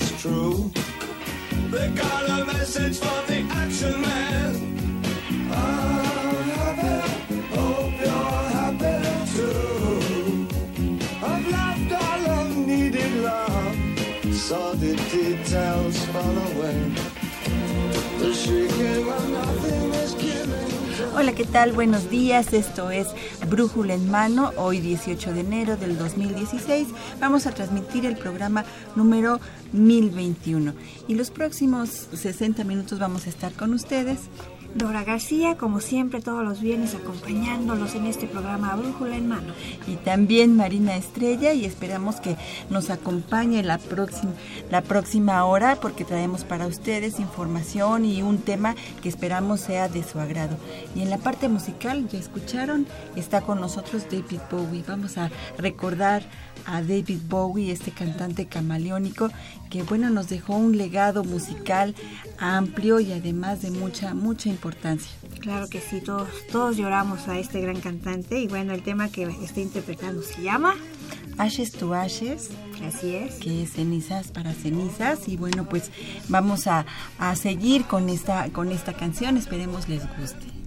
It's true. Message for the action man. The details nothing is. Hola, ¿qué tal? Buenos días. Esto es Brújula en Mano. Hoy 18 de enero del 2016 vamos a transmitir el programa número 1021. Y los próximos 60 minutos vamos a estar con ustedes Dora García, como siempre, todos los viernes acompañándolos en este programa Brújula en Mano. Y también Marina Estrella y esperamos que nos acompañe la próxima, la próxima hora porque traemos para ustedes información y un tema que esperamos sea de su agrado. Y en la parte musical, ya escucharon, está con nosotros David Bowie. Vamos a recordar a David Bowie, este cantante camaleónico que bueno nos dejó un legado musical amplio y además de mucha mucha importancia. Claro que sí, todos todos lloramos a este gran cantante y bueno el tema que está interpretando se llama Ashes to Ashes. Así es. Que es cenizas para cenizas y bueno pues vamos a, a seguir con esta con esta canción esperemos les guste.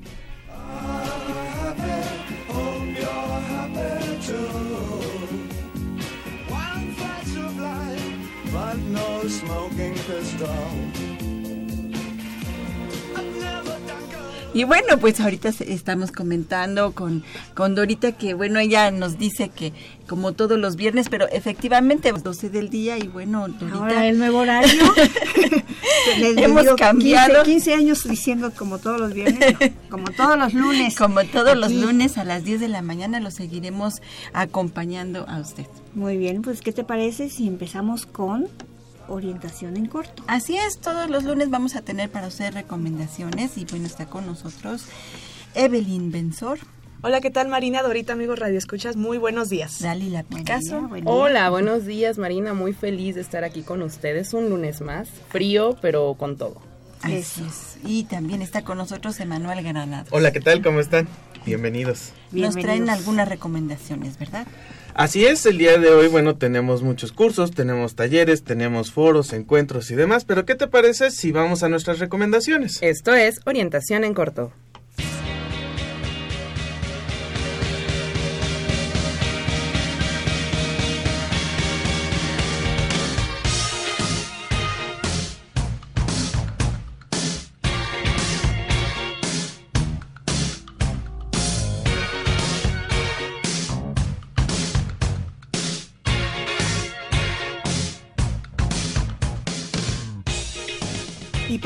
Y bueno, pues ahorita estamos comentando con, con Dorita que, bueno, ella nos dice que como todos los viernes, pero efectivamente 12 del día y bueno, Dorita... Ahora el nuevo horario. Hemos cambiado. 15, 15, años diciendo como todos los viernes, como todos los lunes. Como todos los lunes a las 10 de la mañana lo seguiremos acompañando a usted. Muy bien, pues ¿qué te parece si empezamos con orientación en corto. Así es, todos los lunes vamos a tener para usted recomendaciones y bueno, está con nosotros Evelyn Benzor. Hola, ¿qué tal Marina? Dorita, amigos Radio Escuchas, muy buenos días. Dalila Picasso. Hola, buenos días Marina, muy feliz de estar aquí con ustedes un lunes más, frío pero con todo. Así es. Y también está con nosotros Emanuel Granado. Hola, ¿qué tal? ¿Cómo están? Bienvenidos. Nos traen algunas recomendaciones, ¿verdad? Así es, el día de hoy, bueno, tenemos muchos cursos, tenemos talleres, tenemos foros, encuentros y demás, pero ¿qué te parece si vamos a nuestras recomendaciones? Esto es Orientación en Corto.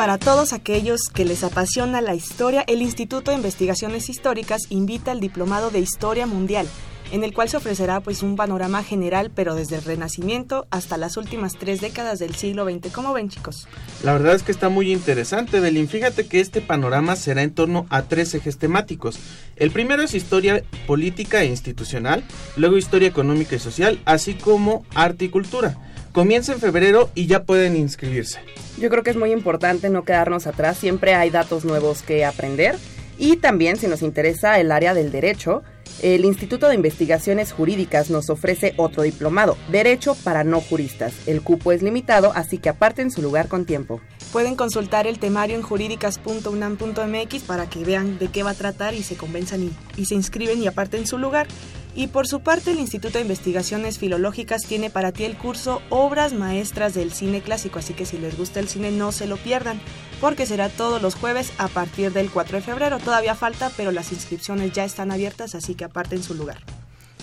Para todos aquellos que les apasiona la historia, el Instituto de Investigaciones Históricas invita al Diplomado de Historia Mundial, en el cual se ofrecerá pues un panorama general, pero desde el Renacimiento hasta las últimas tres décadas del siglo XX. ¿Cómo ven, chicos? La verdad es que está muy interesante, Belín. Fíjate que este panorama será en torno a tres ejes temáticos. El primero es historia política e institucional, luego historia económica y social, así como arte y cultura. Comienza en febrero y ya pueden inscribirse. Yo creo que es muy importante no quedarnos atrás, siempre hay datos nuevos que aprender y también si nos interesa el área del derecho, el Instituto de Investigaciones Jurídicas nos ofrece otro diplomado, Derecho para no juristas. El cupo es limitado, así que aparten su lugar con tiempo. Pueden consultar el temario en jurídicas.unam.mx para que vean de qué va a tratar y se convenzan y, y se inscriben y aparten su lugar. Y por su parte, el Instituto de Investigaciones Filológicas tiene para ti el curso Obras Maestras del Cine Clásico, así que si les gusta el cine no se lo pierdan, porque será todos los jueves a partir del 4 de febrero. Todavía falta, pero las inscripciones ya están abiertas, así que aparten su lugar.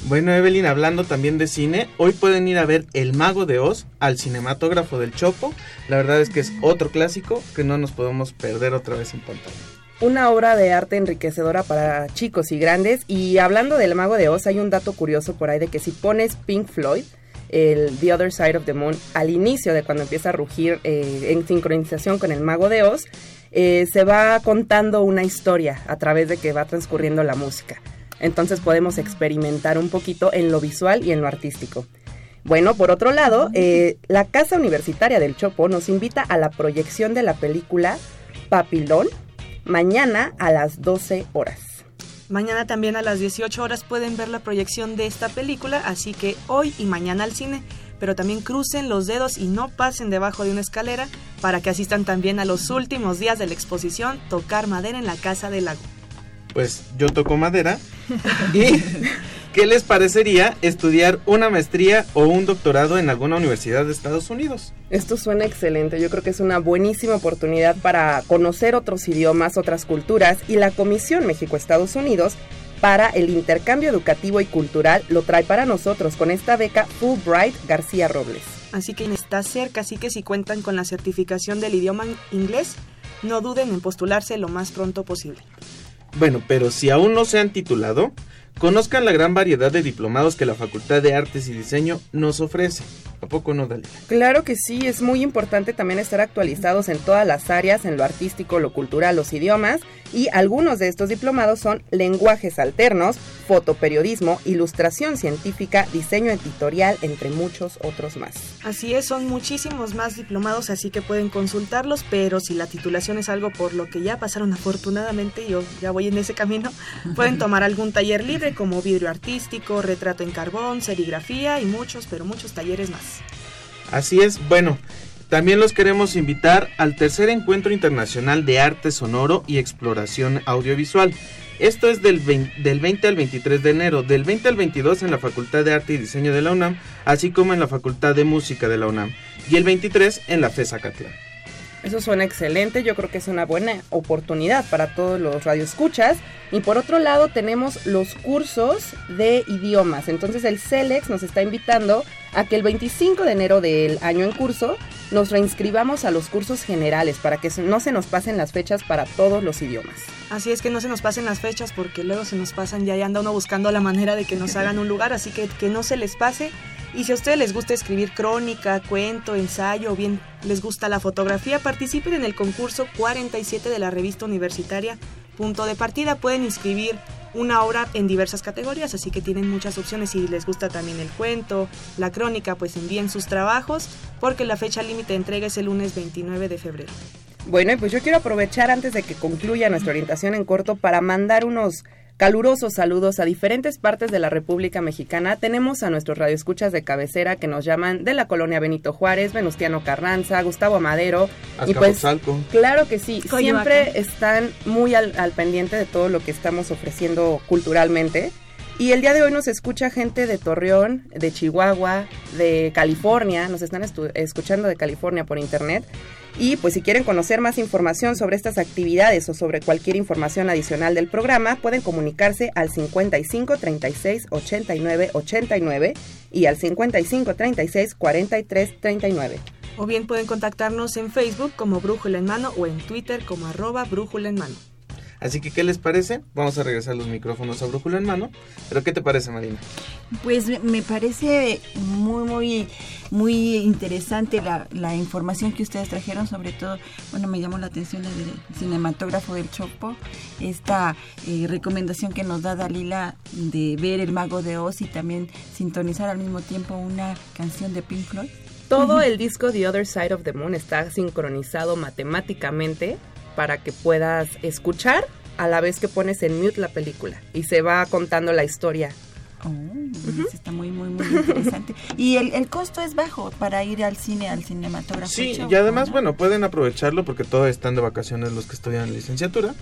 Bueno, Evelyn, hablando también de cine, hoy pueden ir a ver El Mago de Oz al cinematógrafo del Chopo. La verdad es que es otro clásico que no nos podemos perder otra vez en pantalla. Una obra de arte enriquecedora para chicos y grandes. Y hablando del Mago de Oz, hay un dato curioso por ahí de que si pones Pink Floyd, el The Other Side of the Moon, al inicio de cuando empieza a rugir eh, en sincronización con el Mago de Oz, eh, se va contando una historia a través de que va transcurriendo la música. Entonces podemos experimentar un poquito en lo visual y en lo artístico. Bueno, por otro lado, eh, la Casa Universitaria del Chopo nos invita a la proyección de la película Papilón mañana a las 12 horas. Mañana también a las 18 horas pueden ver la proyección de esta película, así que hoy y mañana al cine, pero también crucen los dedos y no pasen debajo de una escalera para que asistan también a los últimos días de la exposición Tocar Madera en la Casa del Lago. Pues yo toco madera. ¿Y qué les parecería estudiar una maestría o un doctorado en alguna universidad de Estados Unidos? Esto suena excelente, yo creo que es una buenísima oportunidad para conocer otros idiomas, otras culturas y la Comisión México-Estados Unidos para el intercambio educativo y cultural lo trae para nosotros con esta beca Fulbright García Robles. Así que está cerca, así que si cuentan con la certificación del idioma inglés, no duden en postularse lo más pronto posible. Bueno, pero si aún no se han titulado, conozcan la gran variedad de diplomados que la Facultad de Artes y Diseño nos ofrece. ¿A poco no, Dalila? Claro que sí, es muy importante también estar actualizados en todas las áreas, en lo artístico, lo cultural, los idiomas, y algunos de estos diplomados son lenguajes alternos, fotoperiodismo, ilustración científica, diseño editorial, entre muchos otros más. Así es, son muchísimos más diplomados, así que pueden consultarlos, pero si la titulación es algo por lo que ya pasaron afortunadamente, yo ya voy en ese camino, pueden tomar algún taller libre como vidrio artístico, retrato en carbón, serigrafía y muchos, pero muchos talleres más. Así es, bueno, también los queremos invitar al tercer encuentro internacional de arte sonoro y exploración audiovisual. Esto es del 20, del 20 al 23 de enero, del 20 al 22 en la Facultad de Arte y Diseño de la UNAM, así como en la Facultad de Música de la UNAM, y el 23 en la FES Acatlán. Eso suena excelente, yo creo que es una buena oportunidad para todos los radioescuchas. Y por otro lado tenemos los cursos de idiomas. Entonces el CELEX nos está invitando a que el 25 de enero del año en curso nos reinscribamos a los cursos generales para que no se nos pasen las fechas para todos los idiomas. Así es que no se nos pasen las fechas porque luego se nos pasan ya y anda uno buscando la manera de que nos hagan un lugar, así que que no se les pase. Y si a ustedes les gusta escribir crónica, cuento, ensayo o bien les gusta la fotografía, participen en el concurso 47 de la revista universitaria Punto de Partida. Pueden inscribir una obra en diversas categorías, así que tienen muchas opciones. Si les gusta también el cuento, la crónica, pues envíen sus trabajos porque la fecha límite de entrega es el lunes 29 de febrero. Bueno, y pues yo quiero aprovechar antes de que concluya nuestra orientación en corto para mandar unos calurosos saludos a diferentes partes de la República Mexicana. Tenemos a nuestros radioescuchas de cabecera que nos llaman de la colonia Benito Juárez, Venustiano Carranza, Gustavo Amadero. Y pues, claro que sí, Coyoacán. siempre están muy al, al pendiente de todo lo que estamos ofreciendo culturalmente. Y el día de hoy nos escucha gente de Torreón, de Chihuahua, de California, nos están escuchando de California por internet. Y pues si quieren conocer más información sobre estas actividades o sobre cualquier información adicional del programa, pueden comunicarse al 55 36 89 89 y al 55 36 43 39. O bien pueden contactarnos en Facebook como Brújula en Mano o en Twitter como arroba Brújula en Mano. Así que, ¿qué les parece? Vamos a regresar los micrófonos a Brújula en mano. ¿Pero qué te parece, Marina? Pues me- parece muy, muy, muy interesante la, la información que ustedes trajeron, sobre todo, bueno, me llamó la atención la del cinematógrafo del Chopo, esta eh, recomendación que nos da Dalila de ver El Mago de Oz y también sintonizar al mismo tiempo una canción de Pink Floyd. Todo el disco The Other Side of the Moon está sincronizado matemáticamente para que puedas escuchar a la vez que pones en mute la película y se va contando la historia. Oh, está muy, muy, muy interesante. y el, el costo es bajo para ir al cine, al cinematógrafo. Sí, y además, ¿no? bueno, pueden aprovecharlo porque todos están de vacaciones los que estudian licenciatura.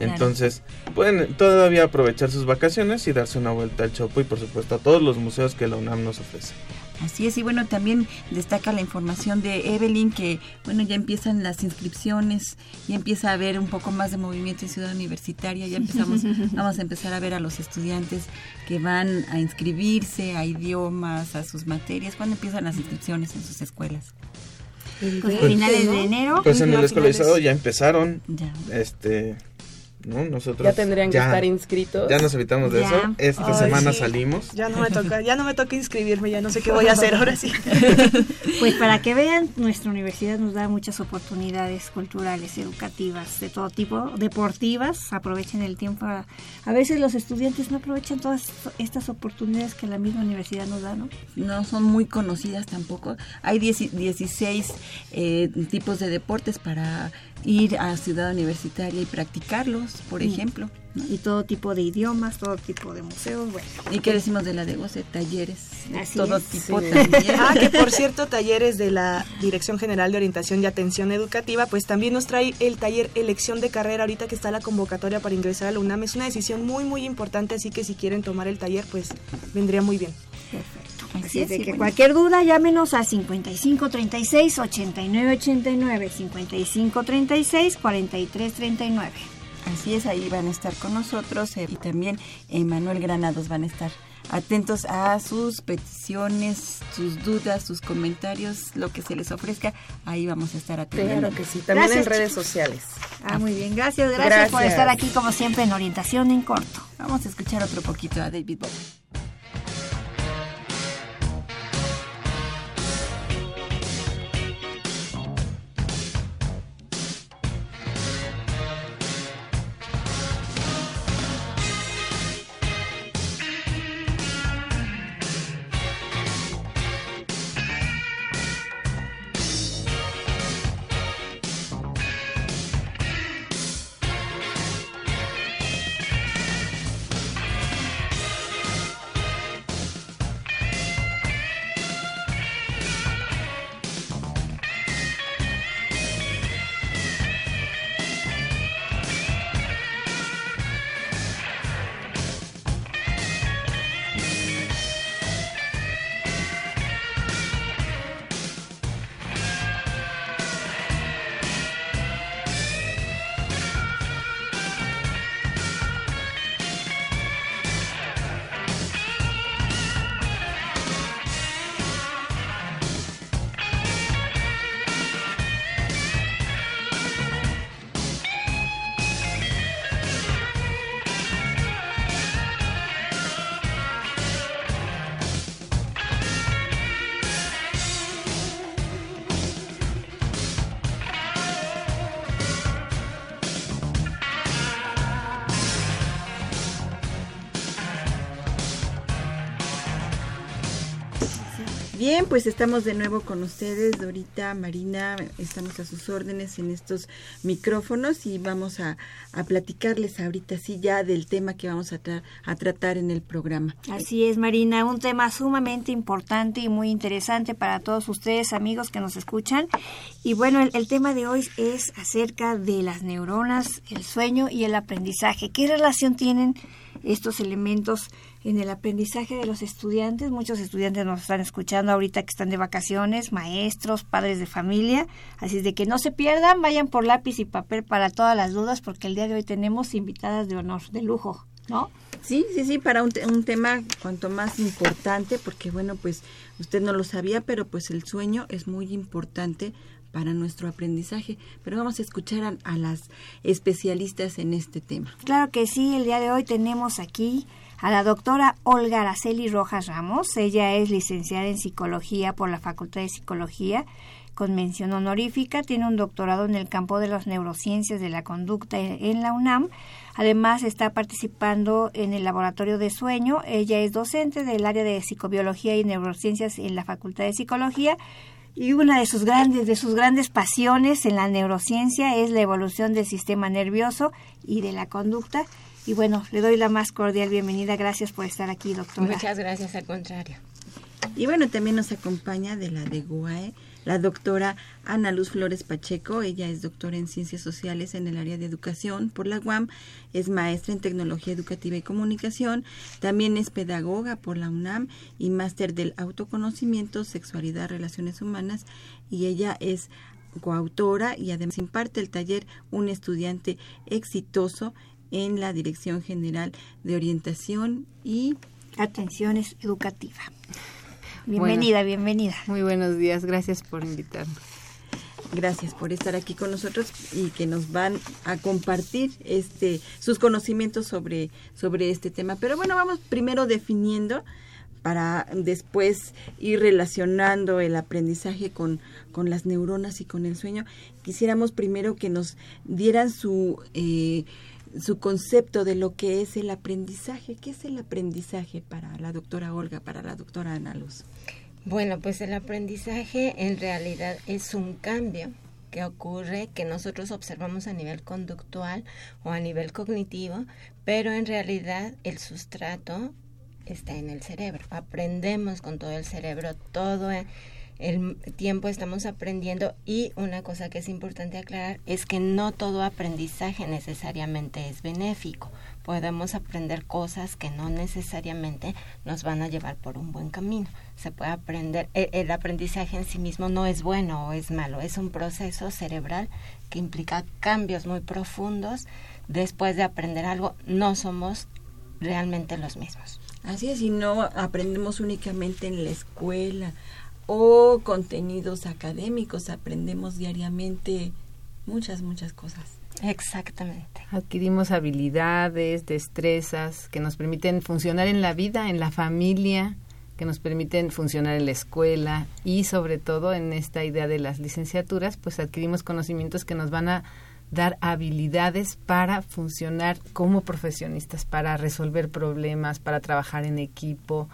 Entonces, pueden todavía aprovechar sus vacaciones y darse una vuelta al Chopo y por supuesto a todos los museos que la UNAM nos ofrece. Así es, y bueno, también destaca la información de Evelyn que, bueno, ya empiezan las inscripciones, ya empieza a haber un poco más de movimiento en Ciudad Universitaria, ya empezamos, vamos a empezar a ver a los estudiantes que van a inscribirse a idiomas, a sus materias, ¿cuándo empiezan las inscripciones en sus escuelas? Pues a finales de enero. Pues en el escolarizado ya empezaron, Ya. este, ¿no? Nosotros Ya tendrían que estar inscritos. Ya nos evitamos de Ya. eso. Esta Ay, semana sí. salimos. Ya no me toca, ya no me toca inscribirme, ya no sé qué voy a hacer ahora sí. Pues para que vean, nuestra universidad nos da muchas oportunidades culturales, educativas, de todo tipo, deportivas. Aprovechen el tiempo. A, a veces los estudiantes no aprovechan todas estas oportunidades que la misma universidad nos da, ¿no? no son muy conocidas tampoco. Hay 10 16 eh, tipos de deportes para ir a Ciudad Universitaria y practicarlos, por ejemplo. ¿no? Y todo tipo de idiomas, todo tipo de museos, bueno. ¿Y qué decimos de la de Goce? Talleres, Así todo es. tipo Sí. también. Ah, que por cierto, talleres de la Dirección General de Orientación y Atención Educativa, pues también nos trae el taller Elección de Carrera, ahorita que está la convocatoria para ingresar a la UNAM. Es una decisión muy, muy importante, así que si quieren tomar el taller, pues vendría muy bien. Perfecto. Así Así es, de y que bueno. cualquier duda llámenos a 55 36 89 89, 55 36 43 39. Así es, ahí van a estar con nosotros eh, y también Manuel Granados van a estar atentos a sus peticiones, sus dudas, sus comentarios, lo que se les ofrezca, ahí vamos a estar atendiendo. Claro que sí, también Gracias, en redes chicos. sociales. Ah, muy bien, gracias, gracias, por estar aquí como siempre en Orientación en Corto. Vamos a escuchar otro poquito a David Bowie. Pues estamos de nuevo con ustedes, Dorita, Marina, estamos a sus órdenes en estos micrófonos y vamos a, platicarles ahorita sí ya del tema que vamos a, tra- a tratar en el programa. Así es, Marina, un tema sumamente importante y muy interesante para todos ustedes, amigos que nos escuchan. Y bueno, el tema de hoy es acerca de las neuronas, el sueño y el aprendizaje. ¿Qué relación tienen estos elementos en el aprendizaje de los estudiantes? Muchos estudiantes nos están escuchando ahorita que están de vacaciones, maestros, padres de familia. Así es de que no se pierdan, vayan por lápiz y papel para todas las dudas, porque el día de hoy tenemos invitadas de honor, de lujo, ¿no? Sí, sí, sí, para un, te- un tema cuanto más importante, porque bueno, pues usted no lo sabía, pero pues el sueño es muy importante para nuestro aprendizaje. Pero vamos a escuchar a, a las especialistas en este tema. Claro que sí, el día de hoy tenemos aquí a la doctora Olga Araceli Rojas Ramos. Ella es licenciada en psicología por la Facultad de Psicología con mención honorífica. Tiene un doctorado en el campo de las neurociencias de la conducta en la UNAM. Además está participando en el laboratorio de sueño. Ella es docente del área de psicobiología y neurociencias en la Facultad de Psicología. Y una de sus grandes, de sus grandes pasiones en la neurociencia es la evolución del sistema nervioso y de la conducta. Y bueno, le doy la más cordial bienvenida. Gracias por estar aquí, doctora. Muchas gracias, al contrario. Y bueno, también nos acompaña de la de GUAE la doctora Ana Luz Flores Pacheco. Ella es doctora en Ciencias Sociales en el área de educación por la UAM, es maestra en Tecnología Educativa y Comunicación, también es pedagoga por la UNAM y máster del autoconocimiento, sexualidad, relaciones humanas y ella es coautora y además imparte el taller Un estudiante exitoso en la Dirección General de Orientación y Atención es educativa. Bienvenida, bienvenida. Muy buenos días, gracias por invitarnos. Gracias por estar aquí con nosotros y que nos van a compartir este sus conocimientos sobre sobre este tema. Pero bueno, vamos primero definiendo para después ir relacionando el aprendizaje con, con las neuronas y con el sueño. Quisiéramos primero que nos dieran su eh, su concepto de lo que es el aprendizaje. ¿Qué es el aprendizaje para la doctora Olga, para la doctora Ana Luz? Bueno, pues el aprendizaje en realidad es un cambio que ocurre que nosotros observamos a nivel conductual o a nivel cognitivo, pero en realidad el sustrato está en el cerebro. Aprendemos con todo el cerebro, todo el tiempo estamos aprendiendo y una cosa que es importante aclarar es que no todo aprendizaje necesariamente es benéfico. Podemos aprender cosas que no necesariamente nos van a llevar por un buen camino. Se puede aprender, el, el aprendizaje en sí mismo no es bueno o es malo, es un proceso cerebral que implica cambios muy profundos. Después de aprender algo, no somos realmente los mismos. Así es, y no aprendemos únicamente en la escuela o contenidos académicos, aprendemos diariamente muchas, muchas cosas. Exactamente. Adquirimos habilidades, destrezas que nos permiten funcionar en la vida, en la familia, que nos permiten funcionar en la escuela y sobre todo en esta idea de las licenciaturas, pues adquirimos conocimientos que nos van a dar habilidades para funcionar como profesionistas, para resolver problemas, para trabajar en equipo,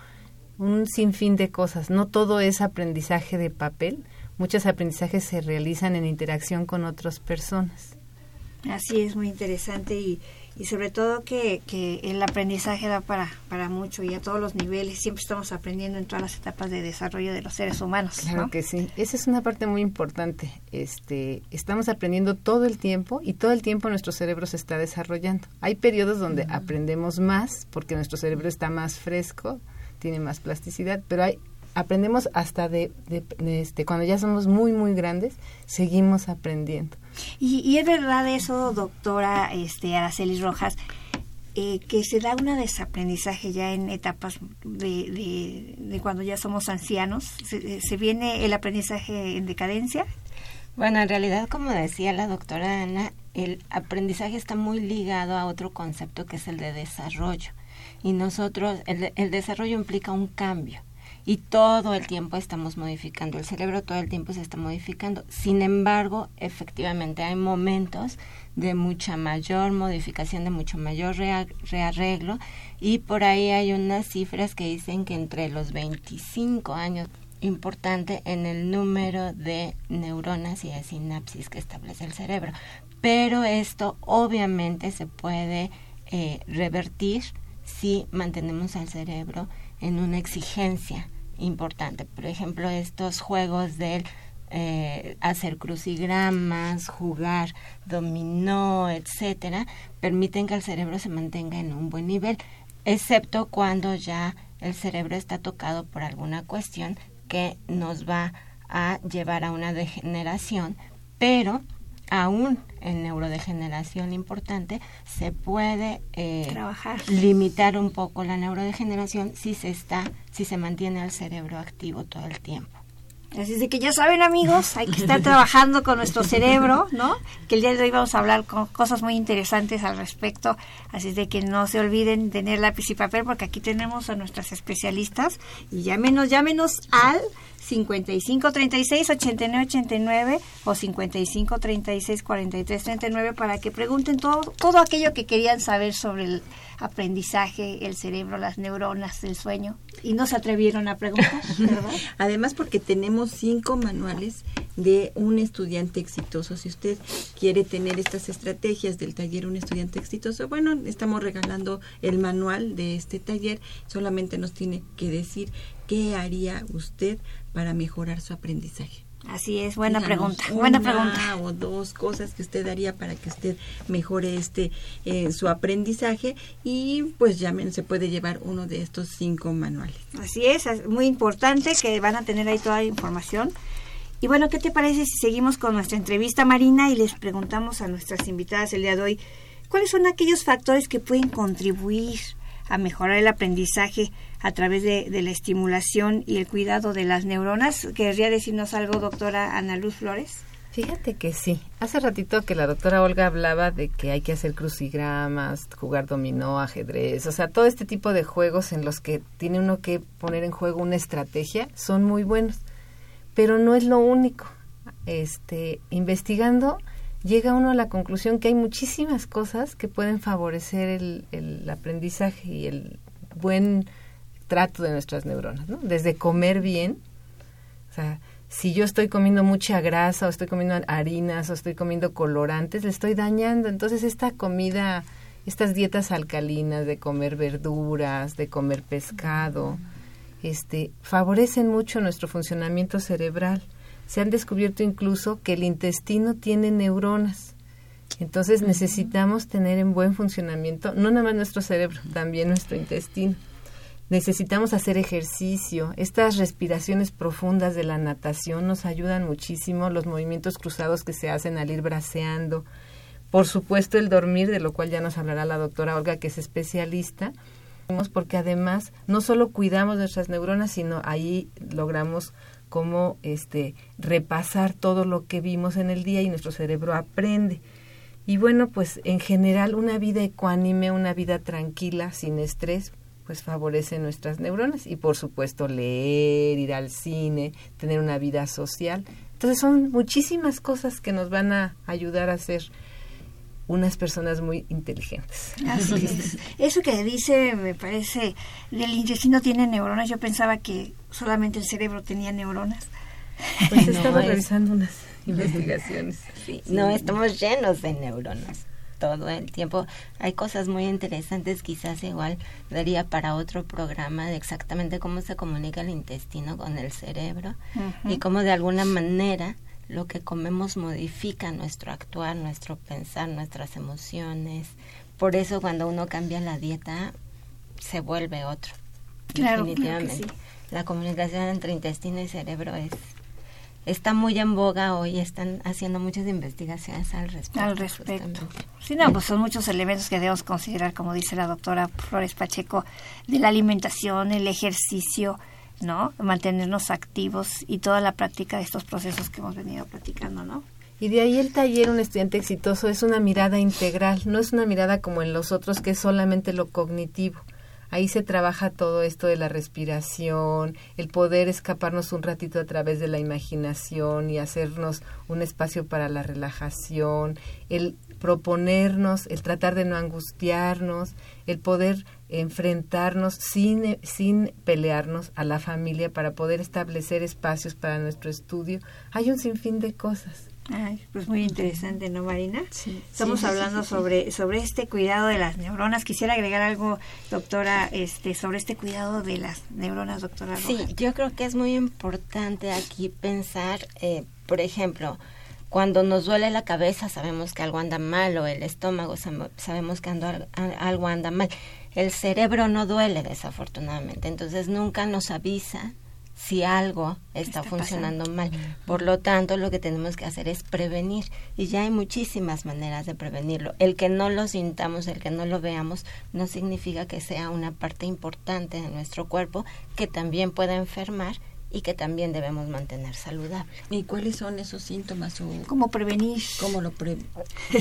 un sinfín de cosas. No todo es aprendizaje de papel, muchos aprendizajes se realizan en interacción con otras personas. Así es, muy interesante y, y sobre todo que, que el aprendizaje da para, para mucho y a todos los niveles. Siempre estamos aprendiendo en todas las etapas de desarrollo de los seres humanos. Claro ¿no? que sí, esa es una parte muy importante. Este, estamos aprendiendo todo el tiempo y todo el tiempo nuestro cerebro se está desarrollando. Hay periodos donde aprendemos más porque nuestro cerebro está más fresco, tiene más plasticidad, pero hay aprendemos hasta de, de- de este cuando ya somos muy muy grandes seguimos aprendiendo Y, y es verdad eso, doctora este, Araceli Rojas, eh, que se da un desaprendizaje ya en etapas de, de, de cuando ya somos ancianos. Se, se viene el aprendizaje en decadencia. Bueno, en realidad, como decía la doctora Ana, el aprendizaje está muy ligado a otro concepto que es el de desarrollo. Y nosotros, el, de- el desarrollo implica un cambio. Y todo el tiempo estamos modificando. El cerebro todo el tiempo se está modificando. Sin embargo, efectivamente hay momentos de mucha mayor modificación, de mucho mayor rea- rearreglo. Y por ahí hay unas cifras que dicen que entre los 25 años importante en el número de neuronas y de sinapsis que establece el cerebro. Pero esto obviamente se puede eh, revertir si mantenemos al cerebro en una exigencia importante. Por ejemplo, estos juegos del eh, hacer crucigramas, jugar dominó, etcétera, permiten que el cerebro se mantenga en un buen nivel, excepto cuando ya el cerebro está tocado por alguna cuestión que nos va a llevar a una degeneración, pero aún en neurodegeneración importante se puede eh, Trabajar. limitar un poco la neurodegeneración si se está si se mantiene el cerebro activo todo el tiempo. Así es de que ya saben amigos, hay que estar trabajando con nuestro cerebro, ¿no? Que el día de hoy vamos a hablar con cosas muy interesantes al respecto, así es de que no se olviden tener lápiz y papel porque aquí tenemos a nuestras especialistas y llámenos, llámenos al 55 36 89 89 o 55 36 43 39 para que pregunten todo, todo aquello que querían saber sobre el aprendizaje, el cerebro, las neuronas, el sueño y no se atrevieron a preguntar, ¿verdad? Además porque tenemos cinco manuales de un estudiante exitoso. Si usted quiere tener estas estrategias del taller Un estudiante exitoso, bueno, estamos regalando el manual de este taller. Solamente nos tiene que decir qué haría usted para mejorar su aprendizaje. Así es, buena Díganos pregunta. Buena una pregunta. o dos cosas que usted haría para que usted mejore este eh, su aprendizaje y pues ya se puede llevar uno de estos cinco manuales. Así es, es muy importante que van a tener ahí toda la información. Y bueno, ¿qué te parece si seguimos con nuestra entrevista, Marina, y les preguntamos a nuestras invitadas el día de hoy, ¿cuáles son aquellos factores que pueden contribuir a mejorar el aprendizaje a través de, la estimulación y el cuidado de las neuronas? ¿Querría decirnos algo, doctora Ana Luz Flores? Fíjate que sí. Hace ratito que la doctora Olga hablaba de que hay que hacer crucigramas, jugar dominó, ajedrez, o sea, todo este tipo de juegos en los que tiene uno que poner en juego una estrategia son muy buenos, pero no es lo único. Este, investigando llega uno a la conclusión que hay muchísimas cosas que pueden favorecer el, el aprendizaje y el buen trato de nuestras neuronas, ¿no? Desde comer bien, o sea, si yo estoy comiendo mucha grasa o estoy comiendo harinas o estoy comiendo colorantes, le estoy dañando. Entonces esta comida, estas dietas alcalinas de comer verduras, de comer pescado, este, favorecen mucho nuestro funcionamiento cerebral. Se han descubierto incluso que el intestino tiene neuronas. Entonces necesitamos tener en buen funcionamiento no nada más nuestro cerebro, también nuestro intestino. Necesitamos hacer ejercicio. Estas respiraciones profundas de la natación nos ayudan muchísimo. Los movimientos cruzados que se hacen al ir braceando. Por supuesto, el dormir, de lo cual ya nos hablará la doctora Olga, que es especialista. Porque además no solo cuidamos nuestras neuronas, sino ahí logramos como este repasar todo lo que vimos en el día y nuestro cerebro aprende. Y bueno, pues en general una vida ecuánime, una vida tranquila, sin estrés, pues favorece nuestras neuronas y por supuesto leer, ir al cine, tener una vida social. Entonces son muchísimas cosas que nos van a ayudar a ser unas personas muy inteligentes. Así es. Eso que dice, me parece, el intestino tiene neuronas. Yo pensaba que solamente el cerebro tenía neuronas. Pues No, estaba es- revisando unas investigaciones. Sí, No, estamos llenos de neuronas todo el tiempo. Hay cosas muy interesantes, quizás igual daría para otro programa de exactamente cómo se comunica el intestino con el cerebro y cómo de alguna manera lo que comemos modifica nuestro actuar, nuestro pensar, nuestras emociones. Por eso cuando uno cambia la dieta se vuelve otro. Claro, claro que definitivamente. sí. La comunicación entre intestino y cerebro es está muy en boga hoy, están haciendo muchas investigaciones al respecto. Al respecto. justamente. Sí, no, pues son muchos elementos que debemos considerar, como dice la doctora Flores Pacheco, de la alimentación, el ejercicio, ¿no? Mantenernos activos y toda la práctica de estos procesos que hemos venido platicando, ¿no? Y de ahí el taller Un estudiante exitoso es una mirada integral, no es una mirada como en los otros que es solamente lo cognitivo. Ahí se trabaja todo esto de la respiración, el poder escaparnos un ratito a través de la imaginación y hacernos un espacio para la relajación, el proponernos, el tratar de no angustiarnos, el poder enfrentarnos sin, sin pelearnos a la familia para poder establecer espacios para nuestro estudio. Hay un sinfín de cosas. Ay, pues muy interesante, ¿no, Marina? Sí, Estamos sí, sí, hablando sí, sí. sobre sobre este cuidado de las neuronas. Quisiera agregar algo, doctora, este sobre este cuidado de las neuronas, doctora. Sí, Rojas. yo creo que es muy importante aquí pensar, eh, por ejemplo, cuando nos duele la cabeza sabemos que algo anda mal o el estómago sabemos que ando algo anda mal. El cerebro no duele desafortunadamente, entonces nunca nos avisa si algo está, Está funcionando mal. Por lo tanto, lo que tenemos que hacer es prevenir y ya hay muchísimas maneras de prevenirlo. El que no lo sintamos, el que no lo veamos, no significa que sea una parte importante de nuestro cuerpo que también pueda enfermar y que también debemos mantener saludable. ¿Y cuáles son esos síntomas o ¿Cómo prevenir? cómo lo pre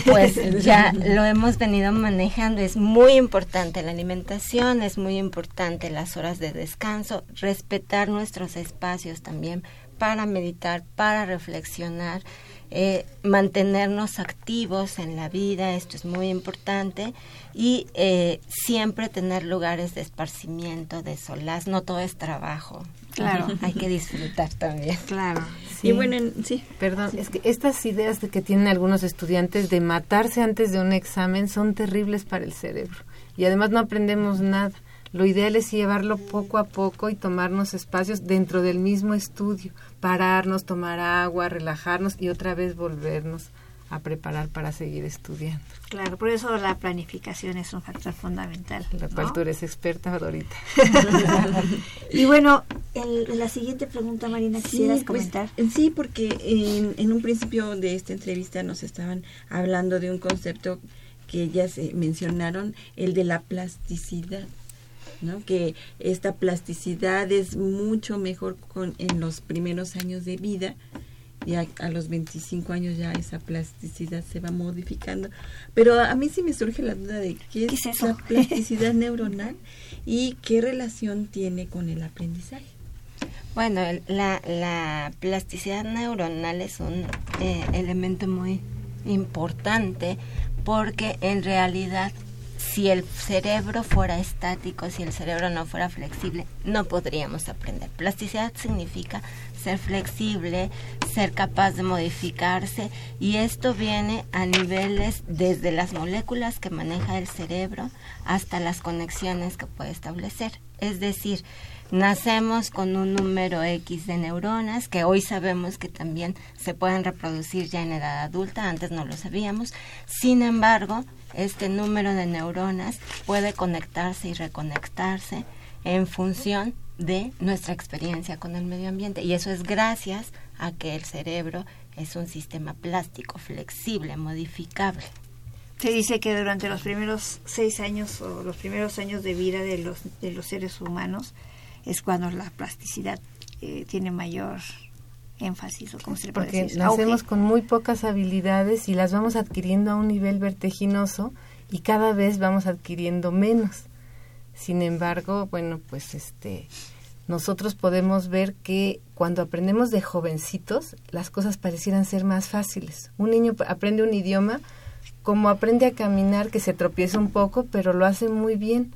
Pues ya lo hemos venido manejando, es muy importante la alimentación, es muy importante las horas de descanso, respetar nuestros espacios también para meditar, para reflexionar, eh, mantenernos activos en la vida, esto es muy importante, y eh, siempre tener lugares de esparcimiento, de solaz, no todo es trabajo. Claro. Hay que disfrutar también. Claro. Sí. Y bueno, en- sí. Perdón, es que estas ideas de que tienen algunos estudiantes de matarse antes de un examen son terribles para el cerebro y además no aprendemos nada. Lo ideal es llevarlo poco a poco y tomarnos espacios dentro del mismo estudio, pararnos, tomar agua, relajarnos y otra vez volvernos a preparar para seguir estudiando. Claro, por eso la planificación es un factor fundamental. La ¿no? cual tú eres experta, Dorita. y bueno, el- la siguiente pregunta, Marina, quisieras Sí, pues, comentar. en sí, porque en, en un principio de esta entrevista nos estaban hablando de un concepto que ellas eh, mencionaron, el de la plasticidad. ¿no? que esta plasticidad es mucho mejor con, en los primeros años de vida y a, a los 25 años ya esa plasticidad se va modificando. Pero a mí sí me surge la duda de qué es, ¿Qué es eso? la plasticidad neuronal y qué relación tiene con el aprendizaje. Bueno, la, la plasticidad neuronal es un eh, elemento muy importante porque en realidad si el cerebro fuera estático, si el cerebro no fuera flexible, no podríamos aprender. Plasticidad significa ser flexible, ser capaz de modificarse y esto viene a niveles desde las moléculas que maneja el cerebro hasta las conexiones que puede establecer. Es decir, nacemos con un número X de neuronas que hoy sabemos que también se pueden reproducir ya en edad adulta, antes no lo sabíamos. Sin embargo, este número de neuronas puede conectarse y reconectarse en función de nuestra experiencia con el medio ambiente y eso es gracias a que el cerebro es un sistema plástico, flexible, modificable. Se dice que durante los primeros seis años o los primeros años de vida de los, de los seres humanos es cuando la plasticidad eh, tiene mayor énfasis o como se le puede Porque decir. nacemos con muy pocas habilidades y las vamos adquiriendo a un nivel vertiginoso y cada vez vamos adquiriendo menos. Sin embargo, bueno, pues este nosotros podemos ver que cuando aprendemos de jovencitos, las cosas parecieran ser más fáciles. Un niño aprende un idioma como aprende a caminar, que se tropieza un poco, pero lo hace muy bien.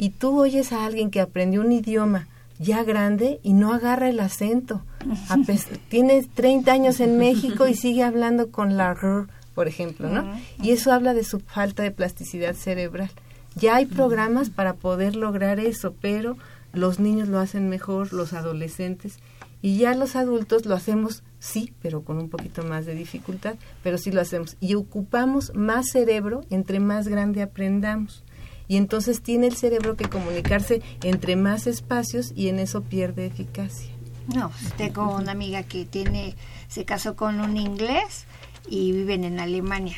Y tú oyes a alguien que aprendió un idioma ya grande y no agarra el acento. Tiene 30 años en México y sigue hablando con la R, por ejemplo, ¿no? Y eso habla de su falta de plasticidad cerebral. Ya hay programas para poder lograr eso, pero los niños lo hacen mejor, los adolescentes, y ya los adultos lo hacemos, sí, pero con un poquito más de dificultad, pero sí lo hacemos. Y ocupamos más cerebro entre más grande aprendamos. Y entonces tiene el cerebro que comunicarse entre más espacios y en eso pierde eficacia. No, tengo una amiga que tiene, se casó con un inglés y viven en Alemania.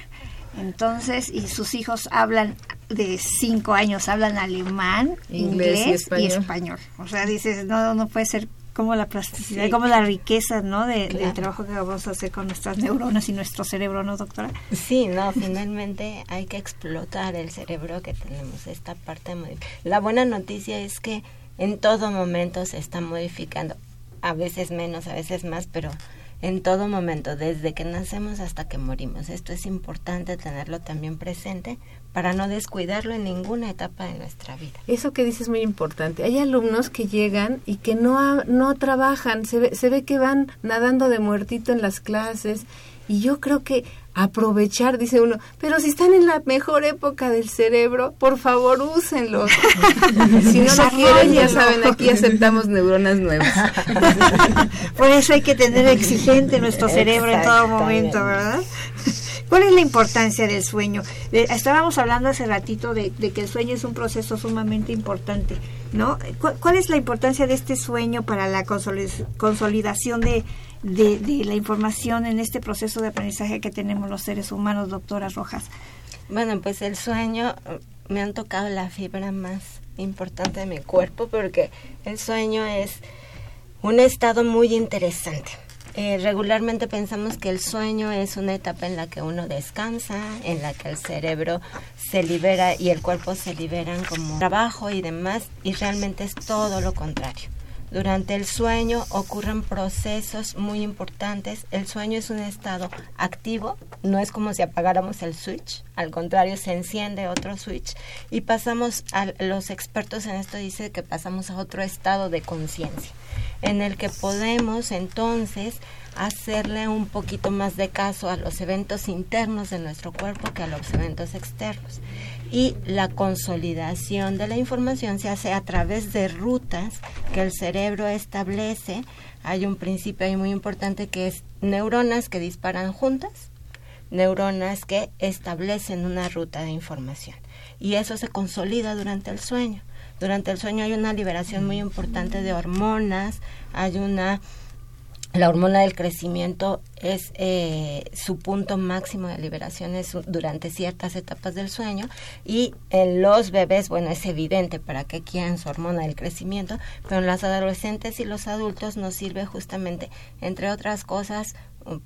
Entonces, y sus hijos hablan de cinco años, hablan alemán, Inglés inglés, y español. O sea, dices, no, no puede ser como la plasticidad, como la riqueza, ¿no? De, Del trabajo que vamos a hacer con nuestras neuronas y nuestro cerebro, ¿no, doctora? Sí, no, finalmente hay que explotar el cerebro que tenemos, esta parte muy... La buena noticia es que en todo momento se está modificando, a veces menos, a veces más, pero en todo momento, desde que nacemos hasta que morimos. Esto es importante tenerlo también presente para no descuidarlo en ninguna etapa de nuestra vida. Eso que dices es muy importante. Hay alumnos que llegan y que no, no trabajan, se ve, se ve que van nadando de muertito en las clases y yo creo que aprovechar, dice uno, pero si están en la mejor época del cerebro, por favor úsenlo. si no lo quieren, ya saben, aquí aceptamos neuronas nuevas. Por eso hay que tener exigente nuestro cerebro en todo momento, ¿verdad? ¿Cuál es la importancia del sueño? Estábamos hablando hace ratito de, que el sueño es un proceso sumamente importante, ¿no? ¿Cu- ¿Cuál es la importancia de este sueño para la consoli- consolidación de, de, la información en este proceso de aprendizaje que tenemos los seres humanos, doctora Rojas? Bueno, pues el sueño me han tocado la fibra más importante de mi cuerpo porque el sueño es un estado muy interesante. Eh, regularmente pensamos que el sueño es una etapa en la que uno descansa, en la que el cerebro se libera y el cuerpo se liberan como trabajo y demás, y realmente es todo lo contrario. Durante el sueño ocurren procesos muy importantes. El sueño es un estado activo, no es como si apagáramos el switch, al contrario, se enciende otro switch y pasamos a los expertos en esto dicen que pasamos a otro estado de conciencia, en el que podemos entonces hacerle un poquito más de caso a los eventos internos de nuestro cuerpo que a los eventos externos. y la consolidación de la información se hace a través de rutas que el cerebro establece. Hay un principio ahí muy importante que es neuronas que disparan juntas, neuronas que establecen una ruta de información y eso se consolida durante el sueño. Durante el sueño hay una liberación muy importante de hormonas, hay una la hormona del crecimiento es eh, su punto máximo de liberación es durante ciertas etapas del sueño y en los bebés, bueno, es evidente para qué quieren su hormona del crecimiento, pero en los adolescentes y los adultos nos sirve justamente, entre otras cosas,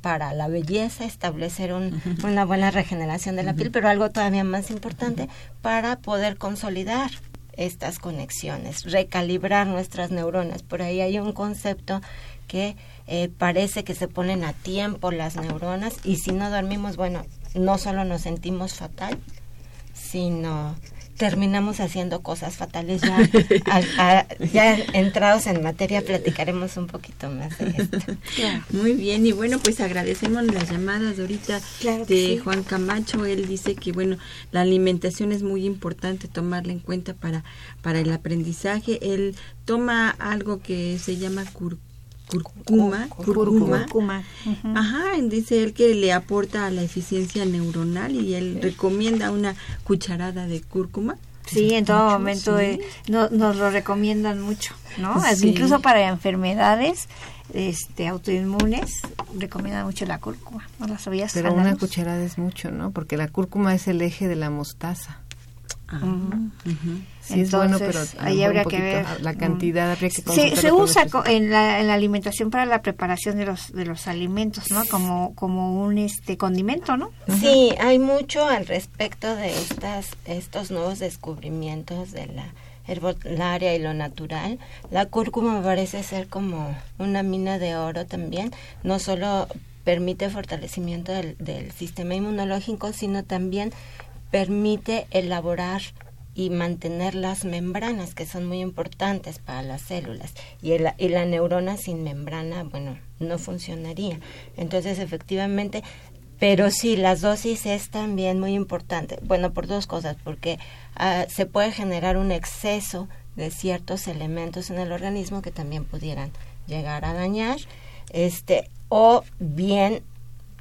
para la belleza, establecer un, una buena regeneración de la piel, pero algo todavía más importante, para poder consolidar estas conexiones, recalibrar nuestras neuronas. Por ahí hay un concepto que eh, parece que se ponen a tiempo las neuronas y si no dormimos, bueno, no solo nos sentimos fatal, sino terminamos haciendo cosas fatales. Ya, ya entrados en materia platicaremos un poquito más de esto. Muy bien, y bueno, pues agradecemos las llamadas de ahorita de Juan Camacho. Él dice que, bueno, la alimentación es muy importante tomarla en cuenta para, para el aprendizaje. Él toma algo que se llama cur curcuma, curcuma, ajá, dice él que le aporta a la eficiencia neuronal y él recomienda una cucharada de cúrcuma. Sí, en todo momento eh, nos lo recomiendan mucho, ¿no? Incluso para enfermedades este autoinmunes recomiendan mucho la cúrcuma, ¿no la sabías? Pero una cucharada es mucho, ¿no? Porque la cúrcuma es el eje de la mostaza. Ah, Sí, es bueno, pero ahí habría que ver. la cantidad habría que se, se usa en la, en la alimentación para la preparación de los de los alimentos, ¿no? Como como un este condimento, ¿no? Sí, hay mucho al respecto de estas estos nuevos descubrimientos de la herbolaria y lo natural. La cúrcuma parece ser como una mina de oro también, no solo permite fortalecimiento del, del sistema inmunológico, sino también permite elaborar y mantener las membranas que son muy importantes para las células. Y, el, y la neurona sin membrana bueno no funcionaría. Entonces efectivamente pero sí las dosis es también muy importante. Bueno por dos cosas porque uh, se puede generar un exceso de ciertos elementos en el organismo que también pudieran llegar a dañar este o bien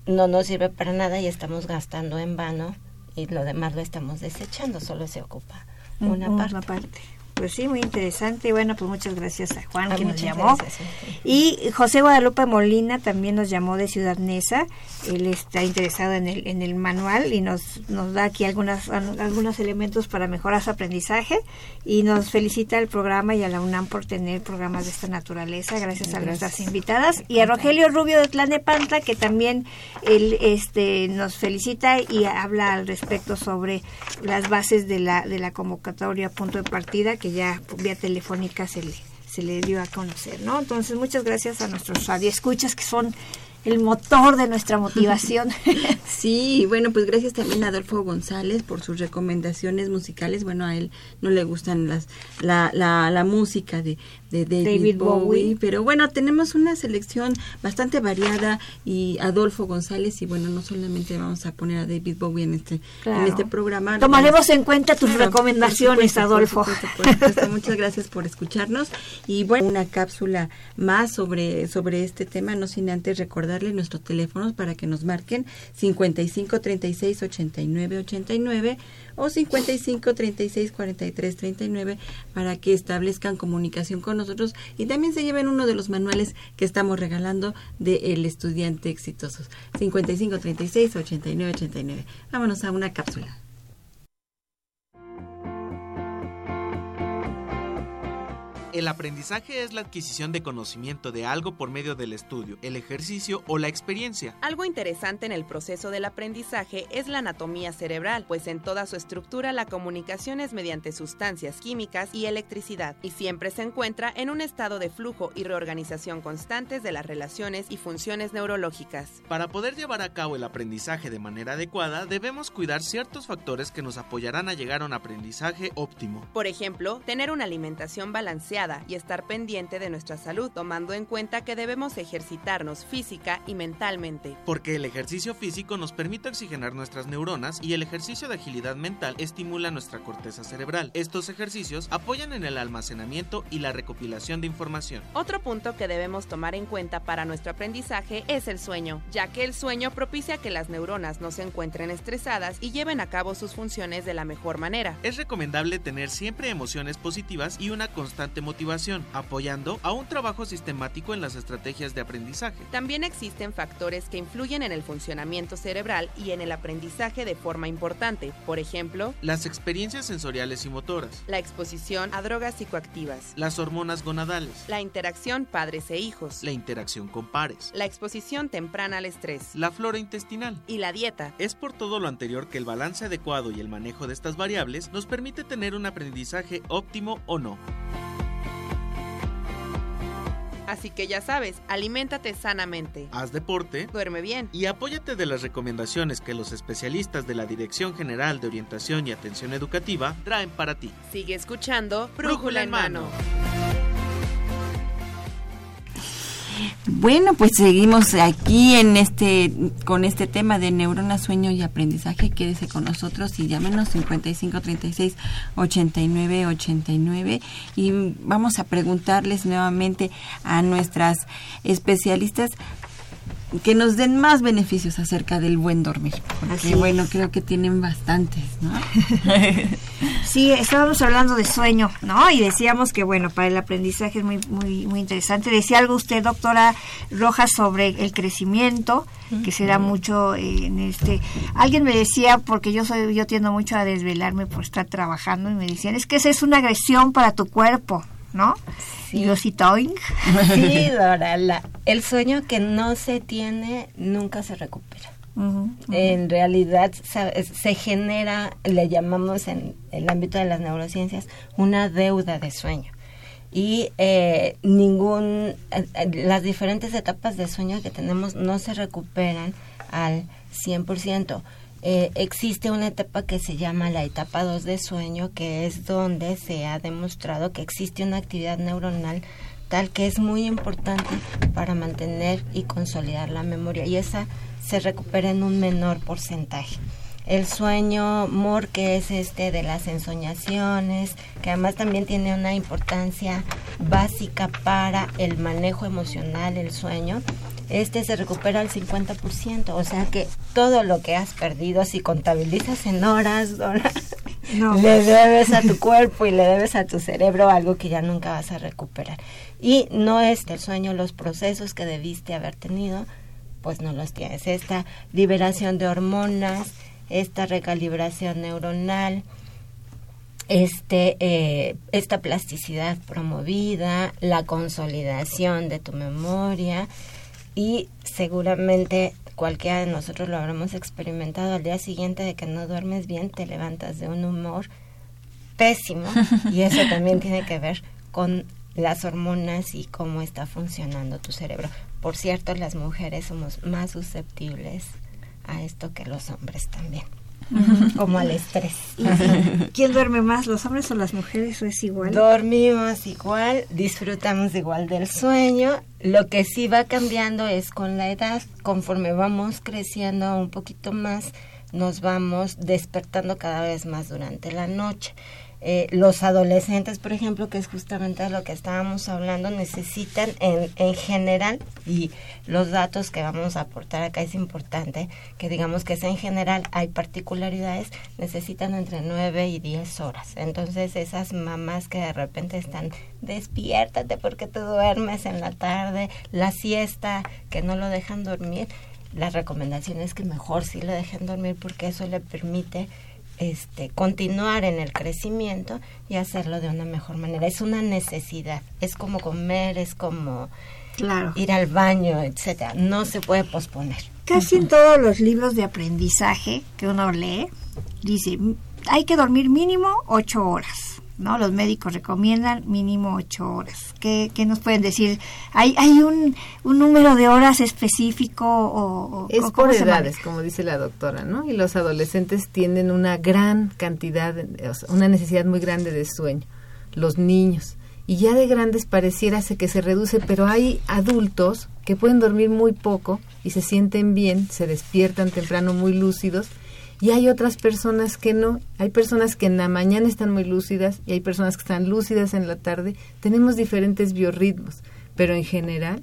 no nos sirve para nada y estamos gastando en vano y lo demás lo estamos desechando, solo se ocupa una, una parte. Pues sí, muy interesante. Bueno, pues muchas gracias a Juan que nos llamó. Y José Guadalupe Molina también nos llamó de Ciudad Neza. Él está interesado en el, en el manual y nos, nos da aquí algunas, algunos elementos para mejorar su aprendizaje. Y nos felicita al programa y a la UNAM por tener programas de esta naturaleza. Gracias, a nuestras invitadas. Y a Rogelio Rubio de Tlanepantla, que también él este, nos felicita y habla al respecto sobre las bases de la, de la convocatoria punto de partida que ya vía telefónica se le, se le dio a conocer, ¿no? Entonces, muchas gracias a nuestros radioescuchas que son el motor de nuestra motivación. sí, bueno, pues gracias también a Adolfo González por sus recomendaciones musicales. Bueno, a él no le gustan las la, la, la música de, de David, Bowie, pero bueno, tenemos una selección bastante variada y Adolfo González y bueno, no solamente vamos a poner a David Bowie en este en este programa. Tomaremos en cuenta tus recomendaciones, Adolfo. muchas gracias por escucharnos y bueno, una cápsula más sobre sobre este tema, no sin antes recordar nuestros teléfonos para que nos marquen 55 36 89 89 o 55 36 43 39 para que establezcan comunicación con nosotros y también se lleven uno de los manuales que estamos regalando de El Estudiante Exitoso. 55 36 89 89. Vámonos a una cápsula. El aprendizaje es la adquisición de conocimiento de algo por medio del estudio, el ejercicio o la experiencia. Algo interesante en el proceso del aprendizaje es la anatomía cerebral, pues en toda su estructura la comunicación es mediante sustancias químicas y electricidad, y siempre se encuentra en un estado de flujo y reorganización constantes de las relaciones y funciones neurológicas. Para poder llevar a cabo el aprendizaje de manera adecuada, debemos cuidar ciertos factores que nos apoyarán a llegar a un aprendizaje óptimo. Por ejemplo, tener una alimentación balanceada y estar pendiente de nuestra salud, tomando en cuenta que debemos ejercitarnos física y mentalmente. Porque el ejercicio físico nos permite oxigenar nuestras neuronas y el ejercicio de agilidad mental estimula nuestra corteza cerebral. Estos ejercicios apoyan en el almacenamiento y la recopilación de información. Otro punto que debemos tomar en cuenta para nuestro aprendizaje es el sueño, ya que el sueño propicia que las neuronas no se encuentren estresadas y lleven a cabo sus funciones de la mejor manera. Es recomendable tener siempre emociones positivas y una constante motivación, apoyando a un trabajo sistemático en las estrategias de aprendizaje. También existen factores que influyen en el funcionamiento cerebral y en el aprendizaje de forma importante, por ejemplo, Las experiencias sensoriales y motoras, la exposición a drogas psicoactivas, las hormonas gonadales, la interacción padres e hijos, la interacción con pares, la exposición temprana al estrés la flora intestinal. y la dieta. Es por todo lo anterior que el balance adecuado y el manejo de estas variables nos permite tener un aprendizaje óptimo o no. Así que ya sabes, aliméntate sanamente, Haz deporte duerme bien. y apóyate de las recomendaciones que los especialistas de la Dirección General de Orientación y Atención Educativa traen para ti. Sigue escuchando Brújula en mano. Bueno, pues seguimos aquí en este con este tema de neuronas, sueño y aprendizaje. Quédese con nosotros y llámenos 55 36 89 89 y vamos a preguntarles nuevamente a nuestras especialistas que nos den más beneficios acerca del buen dormir. Porque Así bueno, creo que tienen bastantes, ¿no? Sí, estábamos hablando de sueño, ¿no? Y decíamos que, bueno, para el aprendizaje es muy, muy, muy interesante. Decía algo usted, doctora Rojas, sobre el crecimiento, que se da mucho en este... Alguien me decía, porque yo soy, yo tiendo mucho a desvelarme por estar trabajando, y me decían, es que esa es una agresión para tu cuerpo, ¿no? Sí. Y yo sí, toing. Sí, Dora, la- el sueño que no se tiene nunca se recupera. En realidad se genera, le llamamos en el ámbito de las neurociencias, una deuda de sueño. Y eh, ningún, eh, las diferentes etapas de sueño que tenemos no se recuperan al 100%. Eh, existe una etapa que se llama la etapa 2 de sueño, que es donde se ha demostrado que existe una actividad neuronal tal que es muy importante para mantener y consolidar la memoria y esa se recupera en un menor porcentaje. El sueño MOR, que es este de las ensoñaciones, que además también tiene una importancia básica para el manejo emocional, el sueño, este se recupera al 50%, o sea que todo lo que has perdido, si contabilizas en horas, Dora, No. le debes a tu cuerpo y le debes a tu cerebro algo que ya nunca vas a recuperar. Y no es el sueño, los procesos que debiste haber tenido, pues no los tienes. Esta liberación de hormonas, esta recalibración neuronal, este, eh, esta plasticidad promovida, la consolidación de tu memoria y seguramente cualquiera de nosotros lo habremos experimentado al día siguiente de que no duermes bien, te levantas de un humor pésimo y eso también tiene que ver con las hormonas y cómo está funcionando tu cerebro. Por cierto, las mujeres somos más susceptibles a esto que los hombres también, como al estrés. ¿Quién duerme más, los hombres o las mujeres? ¿O es igual? Dormimos igual, disfrutamos igual del sueño. Lo que sí va cambiando es con la edad. Conforme vamos creciendo un poquito más, nos vamos despertando cada vez más durante la noche. Eh, los adolescentes, por ejemplo, que es justamente lo que estábamos hablando, necesitan en, en general, y los datos que vamos a aportar acá es importante, que digamos que es en general, hay particularidades, necesitan entre 9 y 10 horas. Entonces esas mamás que de repente están, despiértate porque te duermes en la tarde, la siesta, que no lo dejan dormir, la recomendación es que mejor sí lo dejen dormir porque eso le permite este, continuar en el crecimiento y hacerlo de una mejor manera. Es una necesidad, es como comer, es como Claro. ir al baño, etcétera. No se puede posponer. Casi en todos los libros de aprendizaje que uno lee, dice, "M- hay que dormir mínimo ocho horas, ¿no? Los médicos recomiendan mínimo ocho horas. ¿Qué, qué nos pueden decir? ¿Hay, hay un, un número de horas específico o, o- Es por edades, como dice la doctora, ¿no? Y los adolescentes tienen una gran cantidad, una necesidad muy grande de sueño. Los niños. y ya de grandes pareciera se- que se reduce, pero hay adultos que pueden dormir muy poco y se sienten bien, se despiertan temprano muy lúcidos y hay otras personas que no. Hay personas que en la mañana están muy lúcidas y hay personas que están lúcidas en la tarde. Tenemos diferentes biorritmos, pero en general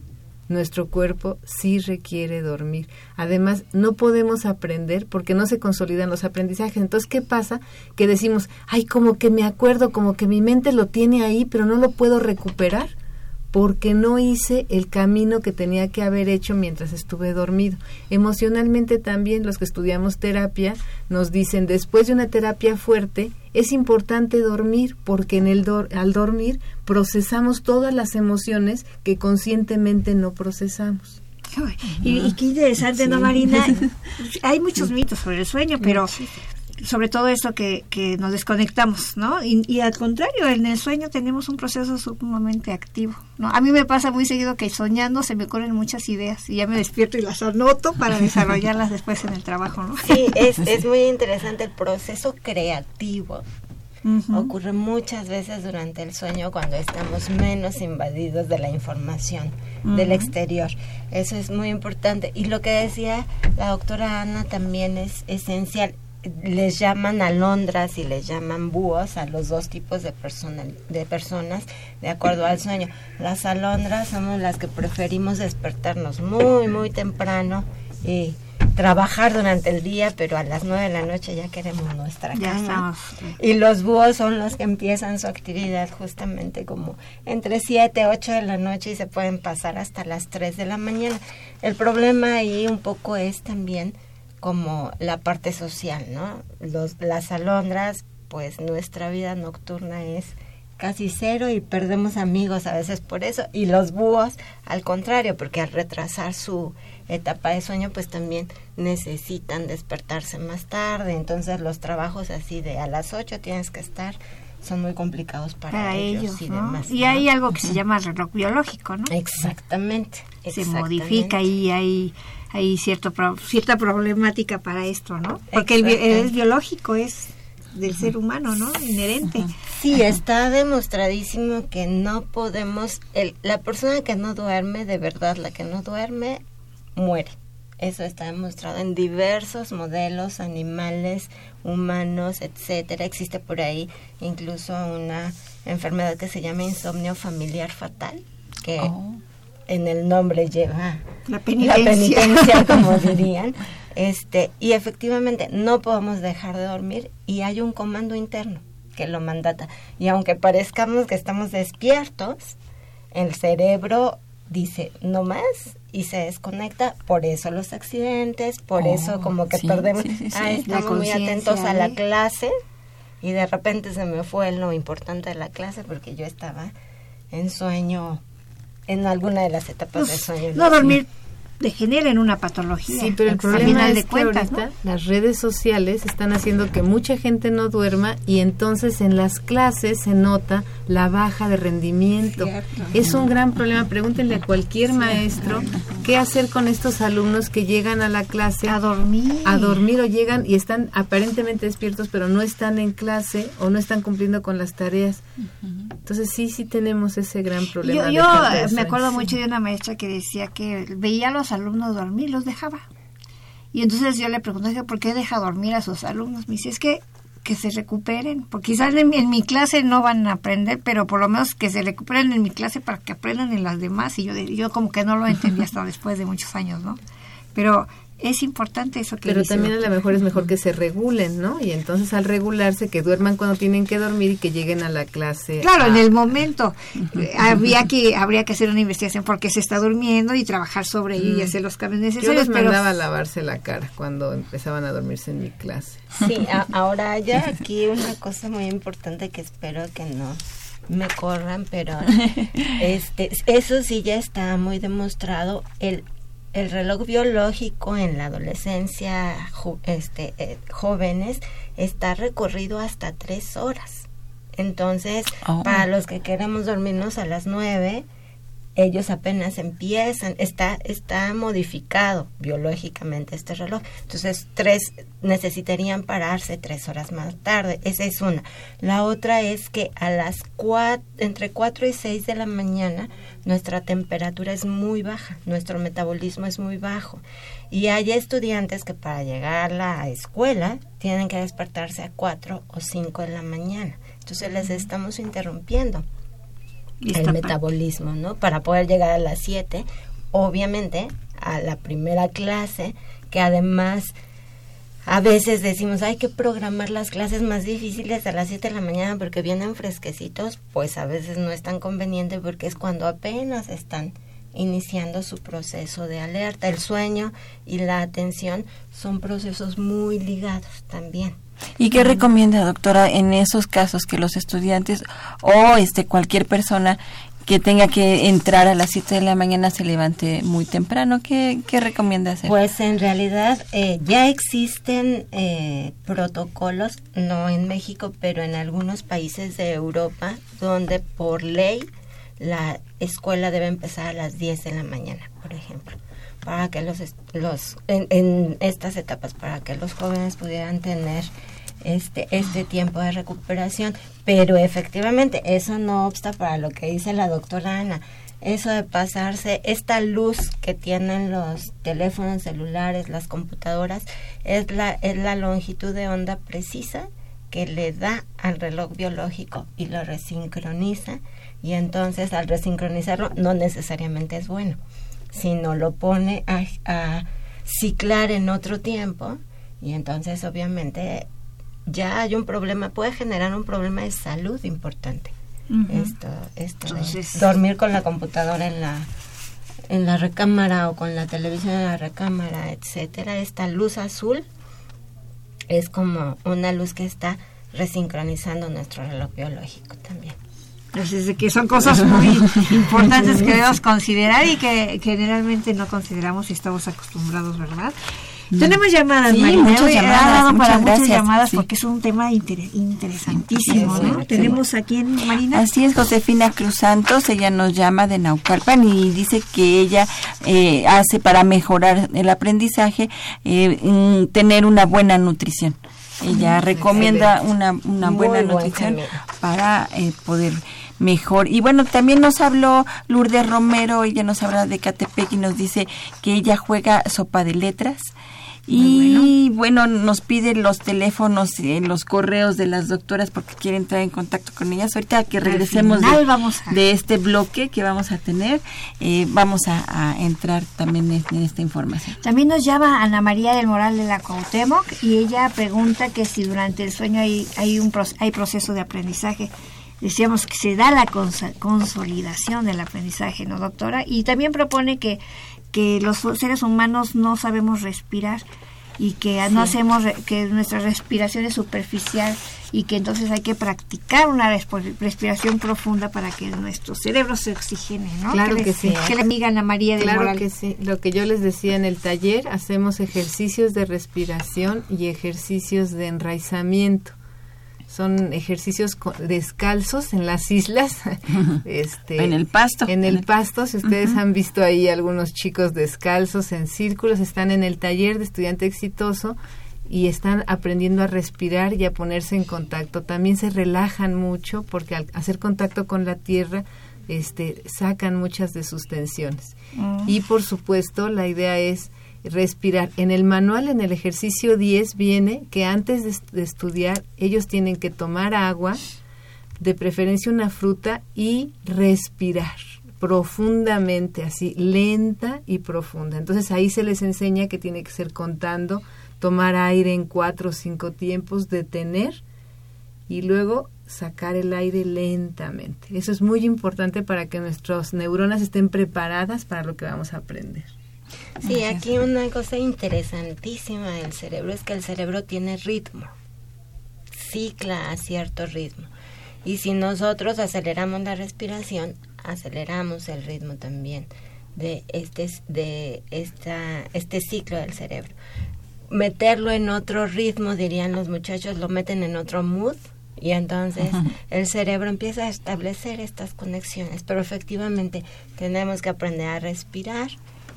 nuestro cuerpo sí requiere dormir. Además, no podemos aprender porque no se consolidan los aprendizajes. Entonces, ¿qué pasa? Que decimos, ay, como que me acuerdo, como que mi mente lo tiene ahí, pero no lo puedo recuperar porque no hice el camino que tenía que haber hecho mientras estuve dormido. Emocionalmente también los que estudiamos terapia nos dicen después de una terapia fuerte es importante dormir porque en el al dormir procesamos todas las emociones que conscientemente no procesamos. Y qué interesante, ¿no, Marina? Hay muchos mitos sobre el sueño, pero sobre todo eso que, que nos desconectamos, ¿no? Y, y al contrario, en el sueño tenemos un proceso sumamente activo, ¿no? A mí me pasa muy seguido que soñando se me ocurren muchas ideas y ya me despierto y las anoto para desarrollarlas después en el trabajo, ¿no? Sí, es, es muy interesante el proceso creativo. Ocurre muchas veces durante el sueño cuando estamos menos invadidos de la información del exterior. Eso es muy importante. Y lo que decía la doctora Ana también es esencial. Les llaman alondras y les llaman búhos a los dos tipos de, personal, de personas de acuerdo al sueño. Las alondras somos las que preferimos despertarnos muy, muy temprano y trabajar durante el día, pero a las nueve de la noche ya queremos nuestra estamos. Y los búhos son los que empiezan su actividad justamente como entre 7, 8 de la noche y se pueden pasar hasta las 3 de la mañana. El problema ahí un poco es también como la parte social, ¿no? Los, las alondras, pues nuestra vida nocturna es casi cero y perdemos amigos a veces por eso. Y los búhos, al contrario, porque al retrasar su etapa de sueño, pues también necesitan despertarse más tarde. Entonces los trabajos así de a las 8 tienes que estar son muy complicados para, Para ellos, ellos, y ¿no? demás. Y ¿no? hay algo que se llama reloj biológico, ¿no? Exactamente. se exactamente. modifica y hay hay cierto pro- cierta problemática para esto, ¿no? Porque el, es biológico, es del ser humano, ¿no? Inherente. Sí, está demostradísimo que no podemos, el, la persona que no duerme, de verdad, la que no duerme, muere. Eso está demostrado en diversos modelos animales, humanos, etcétera. Existe por ahí incluso una enfermedad que se llama insomnio familiar fatal, que Oh. en el nombre lleva La la penitencia. penitencia, como dirían. Este, y efectivamente no podemos dejar de dormir y hay un comando interno que lo mandata. Y aunque parezcamos que estamos despiertos, el cerebro dice no más y se desconecta. Por eso los accidentes, por Oh, eso como que sí, perdemos. sí, sí, sí. Ah, estamos muy atentos a la ahí. clase y de repente se me fue lo importante de la clase porque yo estaba en sueño en alguna de las etapas del Pues, sueño. no dormir degenera en una patología. Sí, pero el problema final es de que cuentas, ahorita ¿no? las redes sociales están haciendo que mucha gente no duerma y entonces en las clases se nota la baja de rendimiento. Cierto. Es un gran problema. Pregúntenle a cualquier maestro qué hacer con estos alumnos que llegan a la clase a dormir. a dormir o llegan y están aparentemente despiertos pero no están en clase o no están cumpliendo con las tareas. Entonces sí, sí tenemos ese gran problema. Yo, me acuerdo mucho de una maestra que decía que veía a los alumnos dormir, los dejaba. Y entonces yo le pregunté, "Oiga, ¿por qué deja dormir a sus alumnos? Me dice, es que que se recuperen, porque quizás en, mi clase no van a aprender, pero por lo menos que se recuperen en mi clase para que aprendan en las demás. Y yo, yo como que no lo entendí hasta después de muchos años, ¿no? Pero es importante eso que Pero dice también a lo mejor es mejor que se regulen, ¿no? Y entonces al regularse, que duerman cuando tienen que dormir y que lleguen a la clase. Claro, a- en el momento eh, había que habría que hacer una investigación porque se está durmiendo y trabajar sobre ello y hacer los cambios Yo necesarios. les pero mandaba a lavarse la cara cuando empezaban a dormirse en mi clase. Sí, a- ahora hay aquí una cosa muy importante que espero que no me corran, pero este eso sí ya está muy demostrado el el reloj biológico en la adolescencia este eh, jóvenes está recorrido hasta tres horas entonces Oh. para los que queremos dormirnos a las nueve ellos apenas empiezan, está, está modificado biológicamente este reloj. Entonces, tres necesitarían pararse tres horas más tarde. Esa es una. La otra es que a las cuatro, entre 4 y 6 de la mañana nuestra temperatura es muy baja, nuestro metabolismo es muy bajo. Y hay estudiantes que para llegar a la escuela tienen que despertarse a 4 o 5 de la mañana. Entonces les estamos interrumpiendo el metabolismo, ¿no? Para poder llegar a las 7, obviamente, a la primera clase, que además a veces decimos, hay que programar las clases más difíciles a las 7 de la mañana porque vienen fresquecitos, pues a veces no es tan conveniente porque es cuando apenas están iniciando su proceso de alerta. El sueño y la atención son procesos muy ligados también. ¿Y qué recomienda, doctora, en esos casos que los estudiantes o este cualquier persona que tenga que entrar a las 7 de la mañana se levante muy temprano? ¿Qué, qué recomienda hacer? Pues en realidad eh, ya existen eh, protocolos, no en México, pero en algunos países de Europa, donde por ley la escuela debe empezar a las 10 de la mañana, por ejemplo, para que los, los en estas etapas, para que los jóvenes pudieran tener este, este tiempo de recuperación. Pero efectivamente, eso no obsta para lo que dice la doctora Ana. Eso de pasarse, esta luz que tienen los teléfonos celulares, las computadoras, es la, es la longitud de onda precisa que le da al reloj biológico y lo resincroniza. Y entonces al resincronizarlo no necesariamente es bueno, sino lo pone a, a ciclar en otro tiempo y entonces obviamente ya hay un problema, puede generar un problema de salud importante. Esto, esto, Entonces- dormir con la computadora en la en la recámara o con la televisión en la recámara, etcétera, esta luz azul es como una luz que está resincronizando nuestro reloj biológico también. Así es que son cosas muy importantes que debemos considerar y que generalmente no consideramos si estamos acostumbrados, ¿verdad? Tenemos llamadas, Sí, Marina. muchas Hoy llamadas, para muchas llamadas sí. porque es un tema inter- interesantísimo, Sí, ¿no? Tenemos aquí en Marina. Así es, Josefina Cruz Santos, ella nos llama de Naucalpan y dice que ella eh, hace para mejorar el aprendizaje eh, mm, tener una buena nutrición. Ella recomienda una, una buena buen nutrición para eh, poder mejor. Y bueno, también nos habló Lourdes Romero, ella nos habla de Catepec y nos dice que ella juega sopa de letras. Y bueno. nos pide los teléfonos y los correos de las doctoras porque quiere entrar en contacto con ellas. Ahorita que regresemos de, vamos a- de este bloque que vamos a tener, eh, vamos a, a entrar también en, en esta información. También nos llama Ana María del Moral de la Cuauhtémoc y ella pregunta que si durante el sueño hay, hay un hay proceso de aprendizaje. Decíamos que se da la consolidación del aprendizaje, ¿no, doctora? Y también propone que, que los seres humanos no sabemos respirar y que no hacemos, que nuestra respiración es superficial y que entonces hay que practicar una respiración profunda para que nuestro cerebro se oxigene, ¿no? Claro ¿Qué que sí. ¿Qué le amiga Ana María Claro Moral? que sí. Lo que yo les decía en el taller, hacemos ejercicios de respiración y ejercicios de enraizamiento. Son ejercicios descalzos en las islas. este, En el pasto. En el pasto, si ustedes han visto ahí algunos chicos descalzos en círculos, están en el taller de estudiante exitoso y están aprendiendo a respirar y a ponerse en contacto. También se relajan mucho porque al hacer contacto con la tierra este, sacan muchas de sus tensiones. Y por supuesto, la idea es respirar. En el manual, en el ejercicio 10, viene que antes de, est- de estudiar, ellos tienen que tomar agua, de preferencia una fruta, y respirar profundamente, así, lenta y profunda. Entonces ahí se les enseña que tiene que ser contando, tomar aire en cuatro o cinco tiempos, detener y luego sacar el aire lentamente. Eso es muy importante para que nuestras neuronas estén preparadas para lo que vamos a aprender. Sí, aquí una cosa interesantísima del cerebro es que el cerebro tiene ritmo, cicla a cierto ritmo. Y si nosotros aceleramos la respiración, aceleramos el ritmo también de este, de esta, este ciclo del cerebro. Meterlo en otro ritmo, dirían los muchachos, lo meten en otro mood Y entonces el cerebro empieza a establecer estas conexiones, pero efectivamente tenemos que aprender a respirar,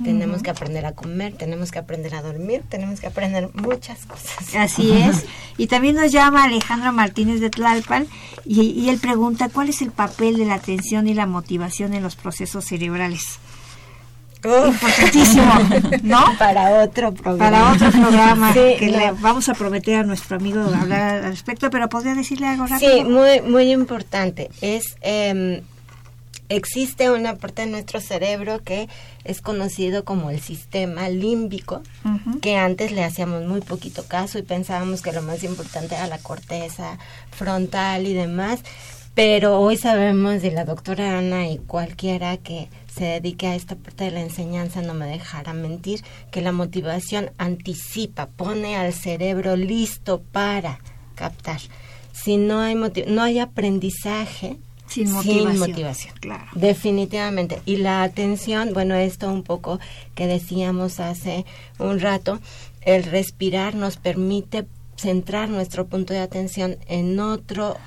tenemos que aprender a comer, tenemos que aprender a dormir, tenemos que aprender muchas cosas. Así es. Y también nos llama Alejandro Martínez de Tlalpan y, y él pregunta cuál es el papel de la atención y la motivación en los procesos cerebrales. Importantísimo, ¿no? Para otro programa. Para otro programa Sí, que no. le vamos a prometer a nuestro amigo hablar al respecto, pero podría decirle algo rápido. Sí, muy, muy importante. Es em, existe una parte de nuestro cerebro que es conocido como el sistema límbico, que antes le hacíamos muy poquito caso y pensábamos que lo más importante era la corteza frontal y demás, pero hoy sabemos de la doctora Ana y cualquiera que se dedique a esta parte de la enseñanza no me dejará mentir que la motivación anticipa, pone al cerebro listo para captar. Si no hay motiv- no hay aprendizaje Sin motivación. motivación. Claro. Definitivamente. Y la atención, bueno, esto un poco que decíamos hace un rato, el respirar nos permite centrar nuestro punto de atención en otro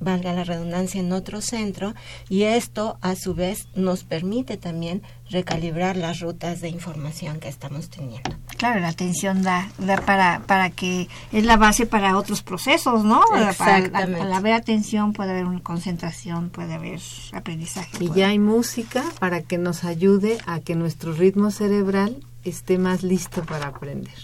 valga la redundancia, en otro centro y esto a su vez nos permite también recalibrar las rutas de información que estamos teniendo. Claro, la atención da, da para, para que es la base para otros procesos, ¿no? Para- Exactamente. al haber atención puede haber una concentración, puede haber aprendizaje. Y puede- ya hay música para que nos ayude a que nuestro ritmo cerebral esté más listo para aprender.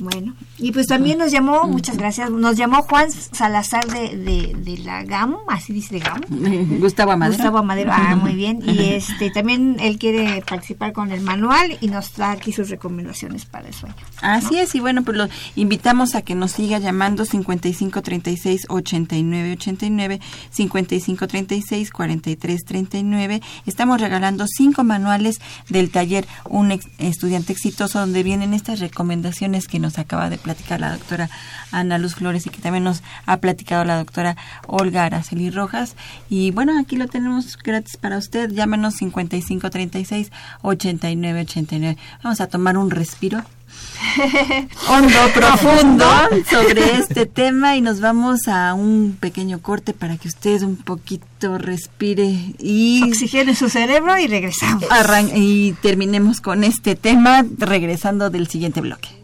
Bueno, y pues también nos llamó, muchas gracias, nos llamó Juan Salazar de, de, de la GAM, así dice GAM. Gustavo Amadero. Gustavo Amadero, ah, muy bien. Y este también él quiere participar con el manual y nos da aquí sus recomendaciones para el sueño. Así es, y bueno, pues lo invitamos a que nos siga llamando 55 36 89 89, 55 36 43 39. Estamos regalando cinco manuales del taller Un ex- estudiante exitoso, donde vienen estas recomendaciones que nos acaba de platicar la doctora Ana Luz Flores y que también nos ha platicado la doctora Olga Araceli Rojas. Y bueno, aquí lo tenemos gratis para usted. Llámenos 55 36 89 89. Vamos a tomar un respiro hondo, profundo sobre este tema y nos vamos a un pequeño corte para que usted un poquito respire y Oxigene su cerebro y regresamos. y terminemos con este tema regresando del siguiente bloque.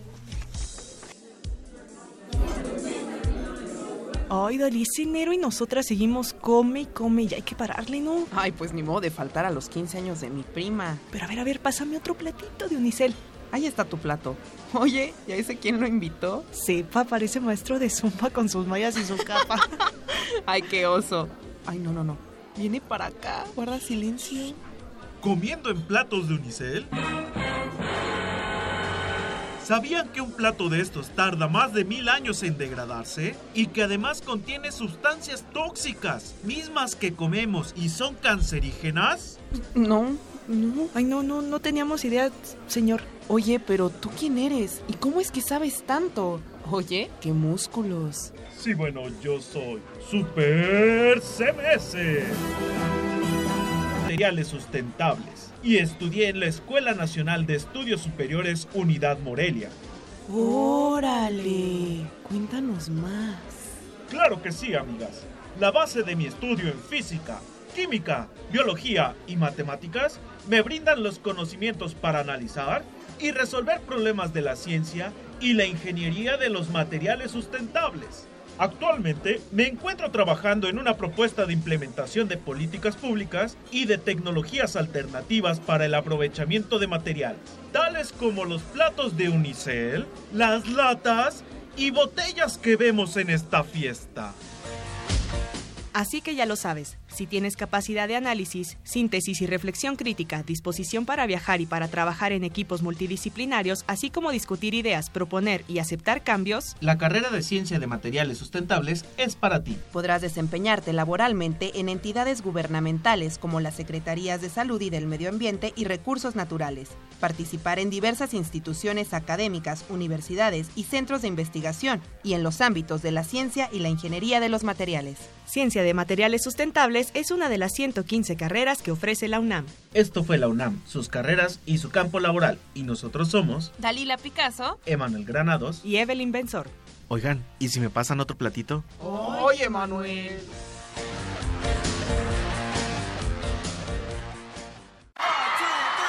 Ay, Dalí, es enero y nosotras seguimos come y come y ya hay que pararle, ¿no? Ay, pues ni modo de faltar a los 15 años de mi prima. Pero a ver, a ver, pásame otro platito de unicel. Ahí está tu plato. Oye, ¿ya ese quién lo invitó? Sepa, parece maestro de zumba con sus mallas y su capa. Ay, qué oso. Ay, no, no, no. Viene para acá. Guarda silencio. ¿Comiendo en platos de unicel? ¿Sabían que un plato de estos tarda más de mil años en degradarse? Y que además contiene sustancias tóxicas, mismas que comemos y son cancerígenas? No, no. Ay, no, no, no teníamos idea, señor. Oye, pero ¿tú quién eres? ¿Y cómo es que sabes tanto? Oye, qué músculos. Sí, bueno, yo soy Super CBS. Materiales sustentables. Y estudié en la Escuela Nacional de Estudios Superiores Unidad Morelia. Órale. Cuéntanos más. Claro que sí, amigas. La base de mi estudio en física, química, biología y matemáticas me brindan los conocimientos para analizar y resolver problemas de la ciencia y la ingeniería de los materiales sustentables. Actualmente me encuentro trabajando en una propuesta de implementación de políticas públicas y de tecnologías alternativas para el aprovechamiento de materiales, tales como los platos de unicel, las latas y botellas que vemos en esta fiesta. Así que ya lo sabes, si tienes capacidad de análisis, síntesis y reflexión crítica, disposición para viajar y para trabajar en equipos multidisciplinarios, así como discutir ideas, proponer y aceptar cambios, La carrera de Ciencia de Materiales Sustentables es para ti. Podrás desempeñarte laboralmente en entidades gubernamentales como las Secretarías de Salud y del Medio Ambiente y Recursos Naturales, participar en diversas instituciones académicas, universidades y centros de investigación, y en los ámbitos de la ciencia y la ingeniería de los materiales. Ciencia de Materiales Sustentables es una de las 115 carreras que ofrece la UNAM. Esto fue la UNAM, sus carreras y su campo laboral. Y nosotros somos Dalila Picasso. Emanuel Granados. Y Evelyn Benzor. Oigan, ¿y si me pasan otro platito? Oye, Manuel.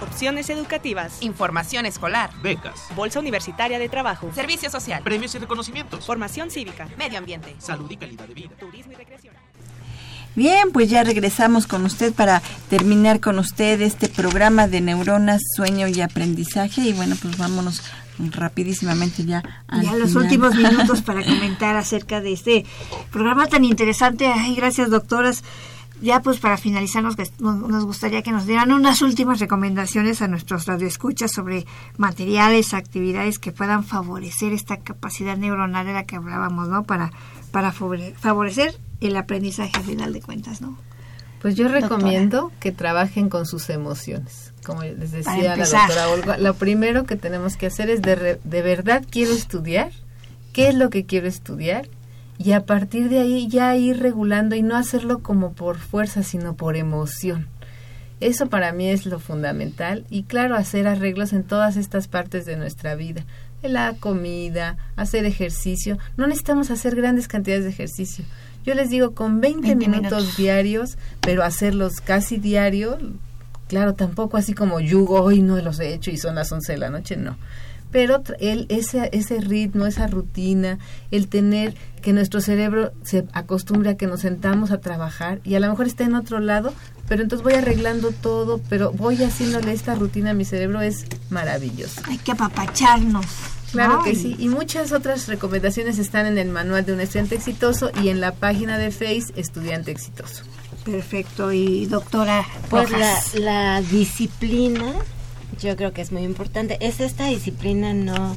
Opciones educativas. Información escolar, Becas, Bolsa Universitaria de Trabajo. servicio social, premios y reconocimientos, Formación cívica. medio ambiente. salud y calidad de vida. Turismo y recreación. Bien, pues ya regresamos con usted para terminar con usted este programa de neuronas, sueño y aprendizaje. Y bueno, pues vámonos rapidísimamente ya. al Ya los últimos minutos para comentar acerca de este programa tan interesante. Ay, gracias, doctoras. Ya pues para finalizar nos, nos gustaría que nos dieran unas últimas recomendaciones a nuestros radioescuchas sobre materiales, actividades que puedan favorecer esta capacidad neuronal de la que hablábamos, ¿no? Para, para favore- favorecer el aprendizaje al final de cuentas, ¿no? Pues yo Doctora. recomiendo que trabajen con sus emociones. Como les decía la doctora Olga, lo primero que tenemos que hacer es de, re- de verdad quiero estudiar, qué es lo que quiero estudiar y a partir de ahí ya ir regulando y no hacerlo como por fuerza, sino por emoción. Eso para mí es lo fundamental y claro, hacer arreglos en todas estas partes de nuestra vida. En la comida, hacer ejercicio. No necesitamos hacer grandes cantidades de ejercicio. Yo les digo, con 20, 20 minutos, minutos. diarios, pero hacerlos casi diario, claro, tampoco así como yugo, hoy no los he hecho y son las 11 de la noche, no. Pero el, ese, ese ritmo, esa rutina, el tener que nuestro cerebro se acostumbre a que nos sentamos a trabajar y a lo mejor está en otro lado, pero entonces voy arreglando todo, pero voy haciéndole esta rutina a mi cerebro, es maravilloso. Hay que apapacharnos. Claro que Y- sí. Y muchas otras recomendaciones están en el manual de un estudiante exitoso y en la página de Face Estudiante Exitoso. Perfecto. Y doctora Pues la disciplina, yo creo que es muy importante. Es esta disciplina no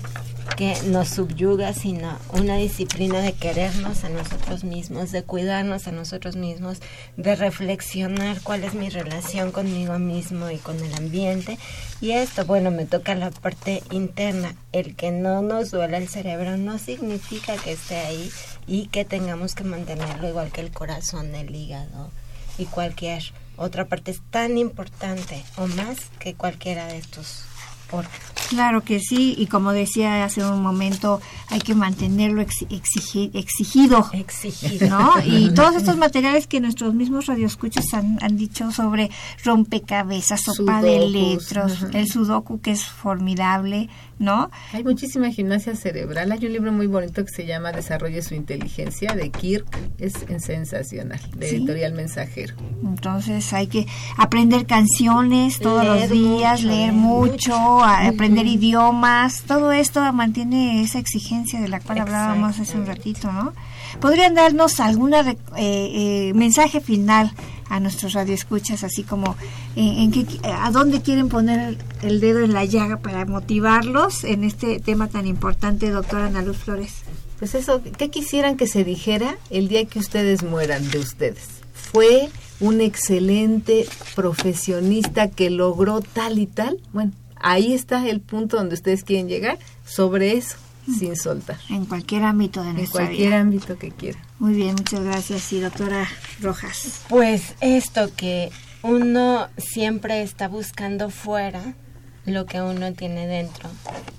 que nos subyuga, sino una disciplina de querernos a nosotros mismos, de cuidarnos a nosotros mismos, de reflexionar cuál es mi relación conmigo mismo y con el ambiente. Y esto, bueno, me toca la parte interna. El que no nos duela el cerebro no significa que esté ahí y que tengamos que mantenerlo igual que el corazón, el hígado y cualquier otra parte es tan importante o más que cualquiera de estos Claro que sí, y como decía hace un momento, hay que mantenerlo exi- exigi- exigido. Exigido. ¿no? Y todos estos materiales que nuestros mismos radioescuchas han, han dicho sobre rompecabezas, sopa de letras, el sudoku que es formidable, ¿no? Hay muchísima gimnasia cerebral. Hay un libro muy bonito que se llama Desarrolle su inteligencia de Kirk. Es sensacional, de Sí. editorial Mensajero. Entonces hay que aprender canciones todos Leer los días, mucho, leer leer mucho, mucho. A- aprender idiomas, todo esto mantiene esa exigencia de la cual hablábamos hace un ratito, ¿no? ¿Podrían darnos algún mensaje final a nuestros radioescuchas, así como eh, en qué, a dónde quieren poner el dedo en la llaga para motivarlos en este tema tan importante, doctora Ana Luz Flores? Pues eso, ¿qué quisieran que se dijera el día que ustedes mueran de ustedes? Fue un excelente profesionista que logró tal y tal. Bueno, ahí está el punto donde ustedes quieren llegar sobre eso, sin soltar. En cualquier ámbito de En nuestra cualquier vida. ámbito que quieran. Muy bien, muchas gracias. Y doctora Rojas. Pues esto que uno siempre está buscando fuera lo que uno tiene dentro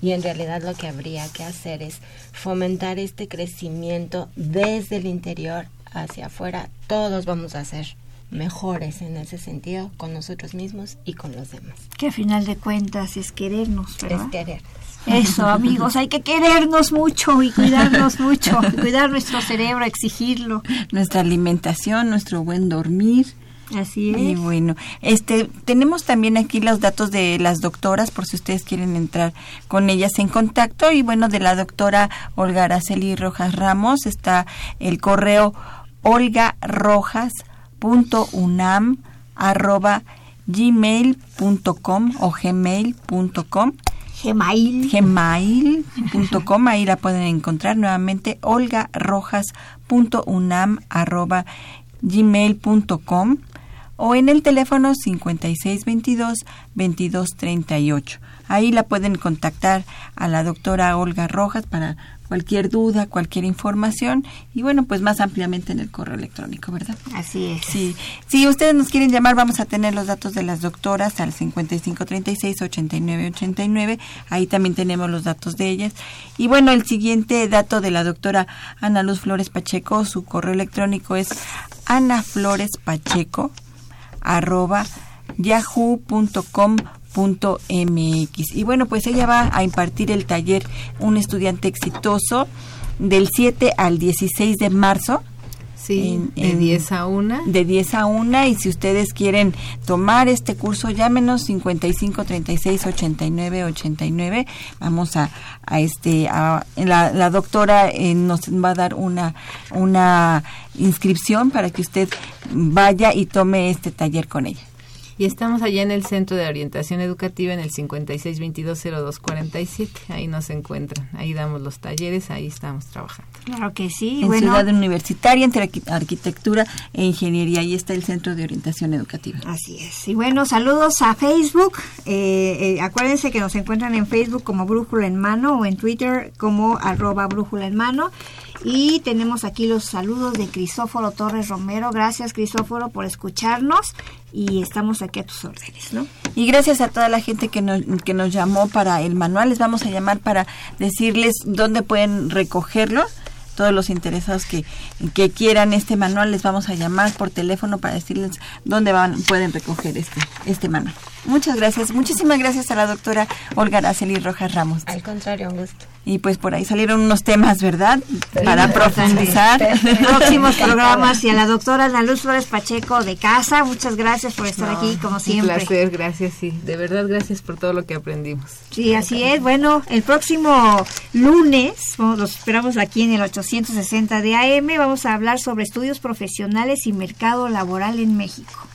y en realidad lo que habría que hacer es fomentar este crecimiento desde el interior hacia afuera. Todos vamos a ser mejores en ese sentido con nosotros mismos y con los demás. Que a final de cuentas es querernos, ¿verdad? Es querer. Eso, amigos, hay que querernos mucho y cuidarnos mucho, y cuidar nuestro cerebro, exigirlo. Nuestra alimentación, nuestro buen dormir. Así es. Y bueno, este tenemos también aquí los datos de las doctoras por si ustedes quieren entrar con ellas en contacto y bueno, de la doctora Olga Araceli Rojas Ramos está el correo arroba gmail.com o gmail.com Gmail. gmail.com ahí la pueden encontrar nuevamente olgarojas.unam arroba gmail.com o en el teléfono 5622-2238. Ahí la pueden contactar a la doctora Olga Rojas para cualquier duda, cualquier información y bueno, pues más ampliamente en el correo electrónico, ¿verdad? Así es. Sí, si ustedes nos quieren llamar, vamos a tener los datos de las doctoras al 5536-8989. Ahí también tenemos los datos de ellas. Y bueno, el siguiente dato de la doctora Ana Luz Flores Pacheco, su correo electrónico es anaflorespacheco arroba yahoo.com mx y bueno pues ella va a impartir el taller un estudiante exitoso del 7 al 16 de marzo Sí, de 10 a 1. De 10 a 1 y si ustedes quieren tomar este curso, llámenos 55 36 89 89. Vamos a, a este a, la, la doctora eh, nos va a dar una una inscripción para que usted vaya y tome este taller con ella. Y estamos allá en el Centro de Orientación Educativa en el 56220247. Ahí nos encuentran. Ahí damos los talleres, ahí estamos trabajando. Claro que sí. En bueno, Ciudad Universitaria, entre arqui- arquitectura e ingeniería. Ahí está el Centro de Orientación Educativa. Así es. Y bueno, saludos a Facebook. Eh, eh, acuérdense que nos encuentran en Facebook como Brújula en Mano o en Twitter como arroba Brújula en Mano. Y tenemos aquí los saludos de Crisóforo Torres Romero. Gracias, Crisóforo, por escucharnos. Y estamos aquí a tus órdenes, ¿no? Y gracias a toda la gente que nos, que nos llamó para el manual. Les vamos a llamar para decirles dónde pueden recogerlo. Todos los interesados que, que quieran este manual les vamos a llamar por teléfono para decirles dónde van, pueden recoger este, este manual. Muchas gracias. Muchísimas gracias a la doctora Olga Araceli Rojas Ramos. Al contrario, un gusto. Y pues por ahí salieron unos temas, ¿verdad? Para profundizar. Próximos programas y a la doctora Ana Luz Flores Pacheco de casa. Muchas gracias por estar No, aquí, como Un siempre. placer, gracias, sí. De verdad, gracias por todo lo que aprendimos. Sí, así es. Bueno, el próximo lunes, los esperamos aquí en el 860 de AM, a hablar sobre estudios profesionales y mercado laboral en México.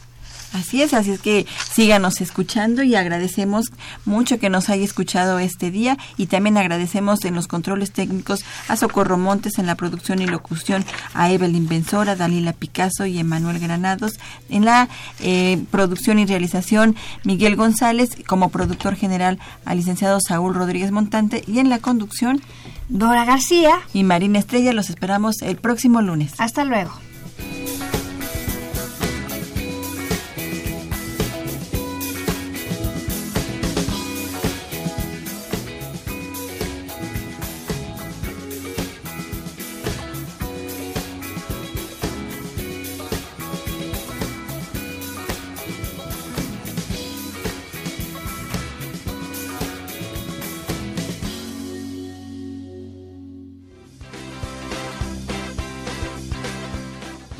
Así es, así es que síganos escuchando y agradecemos mucho que nos haya escuchado este día y también agradecemos en los controles técnicos a Socorro Montes en la producción y locución, a Evelyn Benzora, Dalila Picasso y Emanuel Granados, en la eh, producción y realización Miguel González, como productor general al licenciado Saúl Rodríguez Montante y en la conducción Dora García. y Marina Estrella. Los esperamos el próximo lunes. Hasta luego.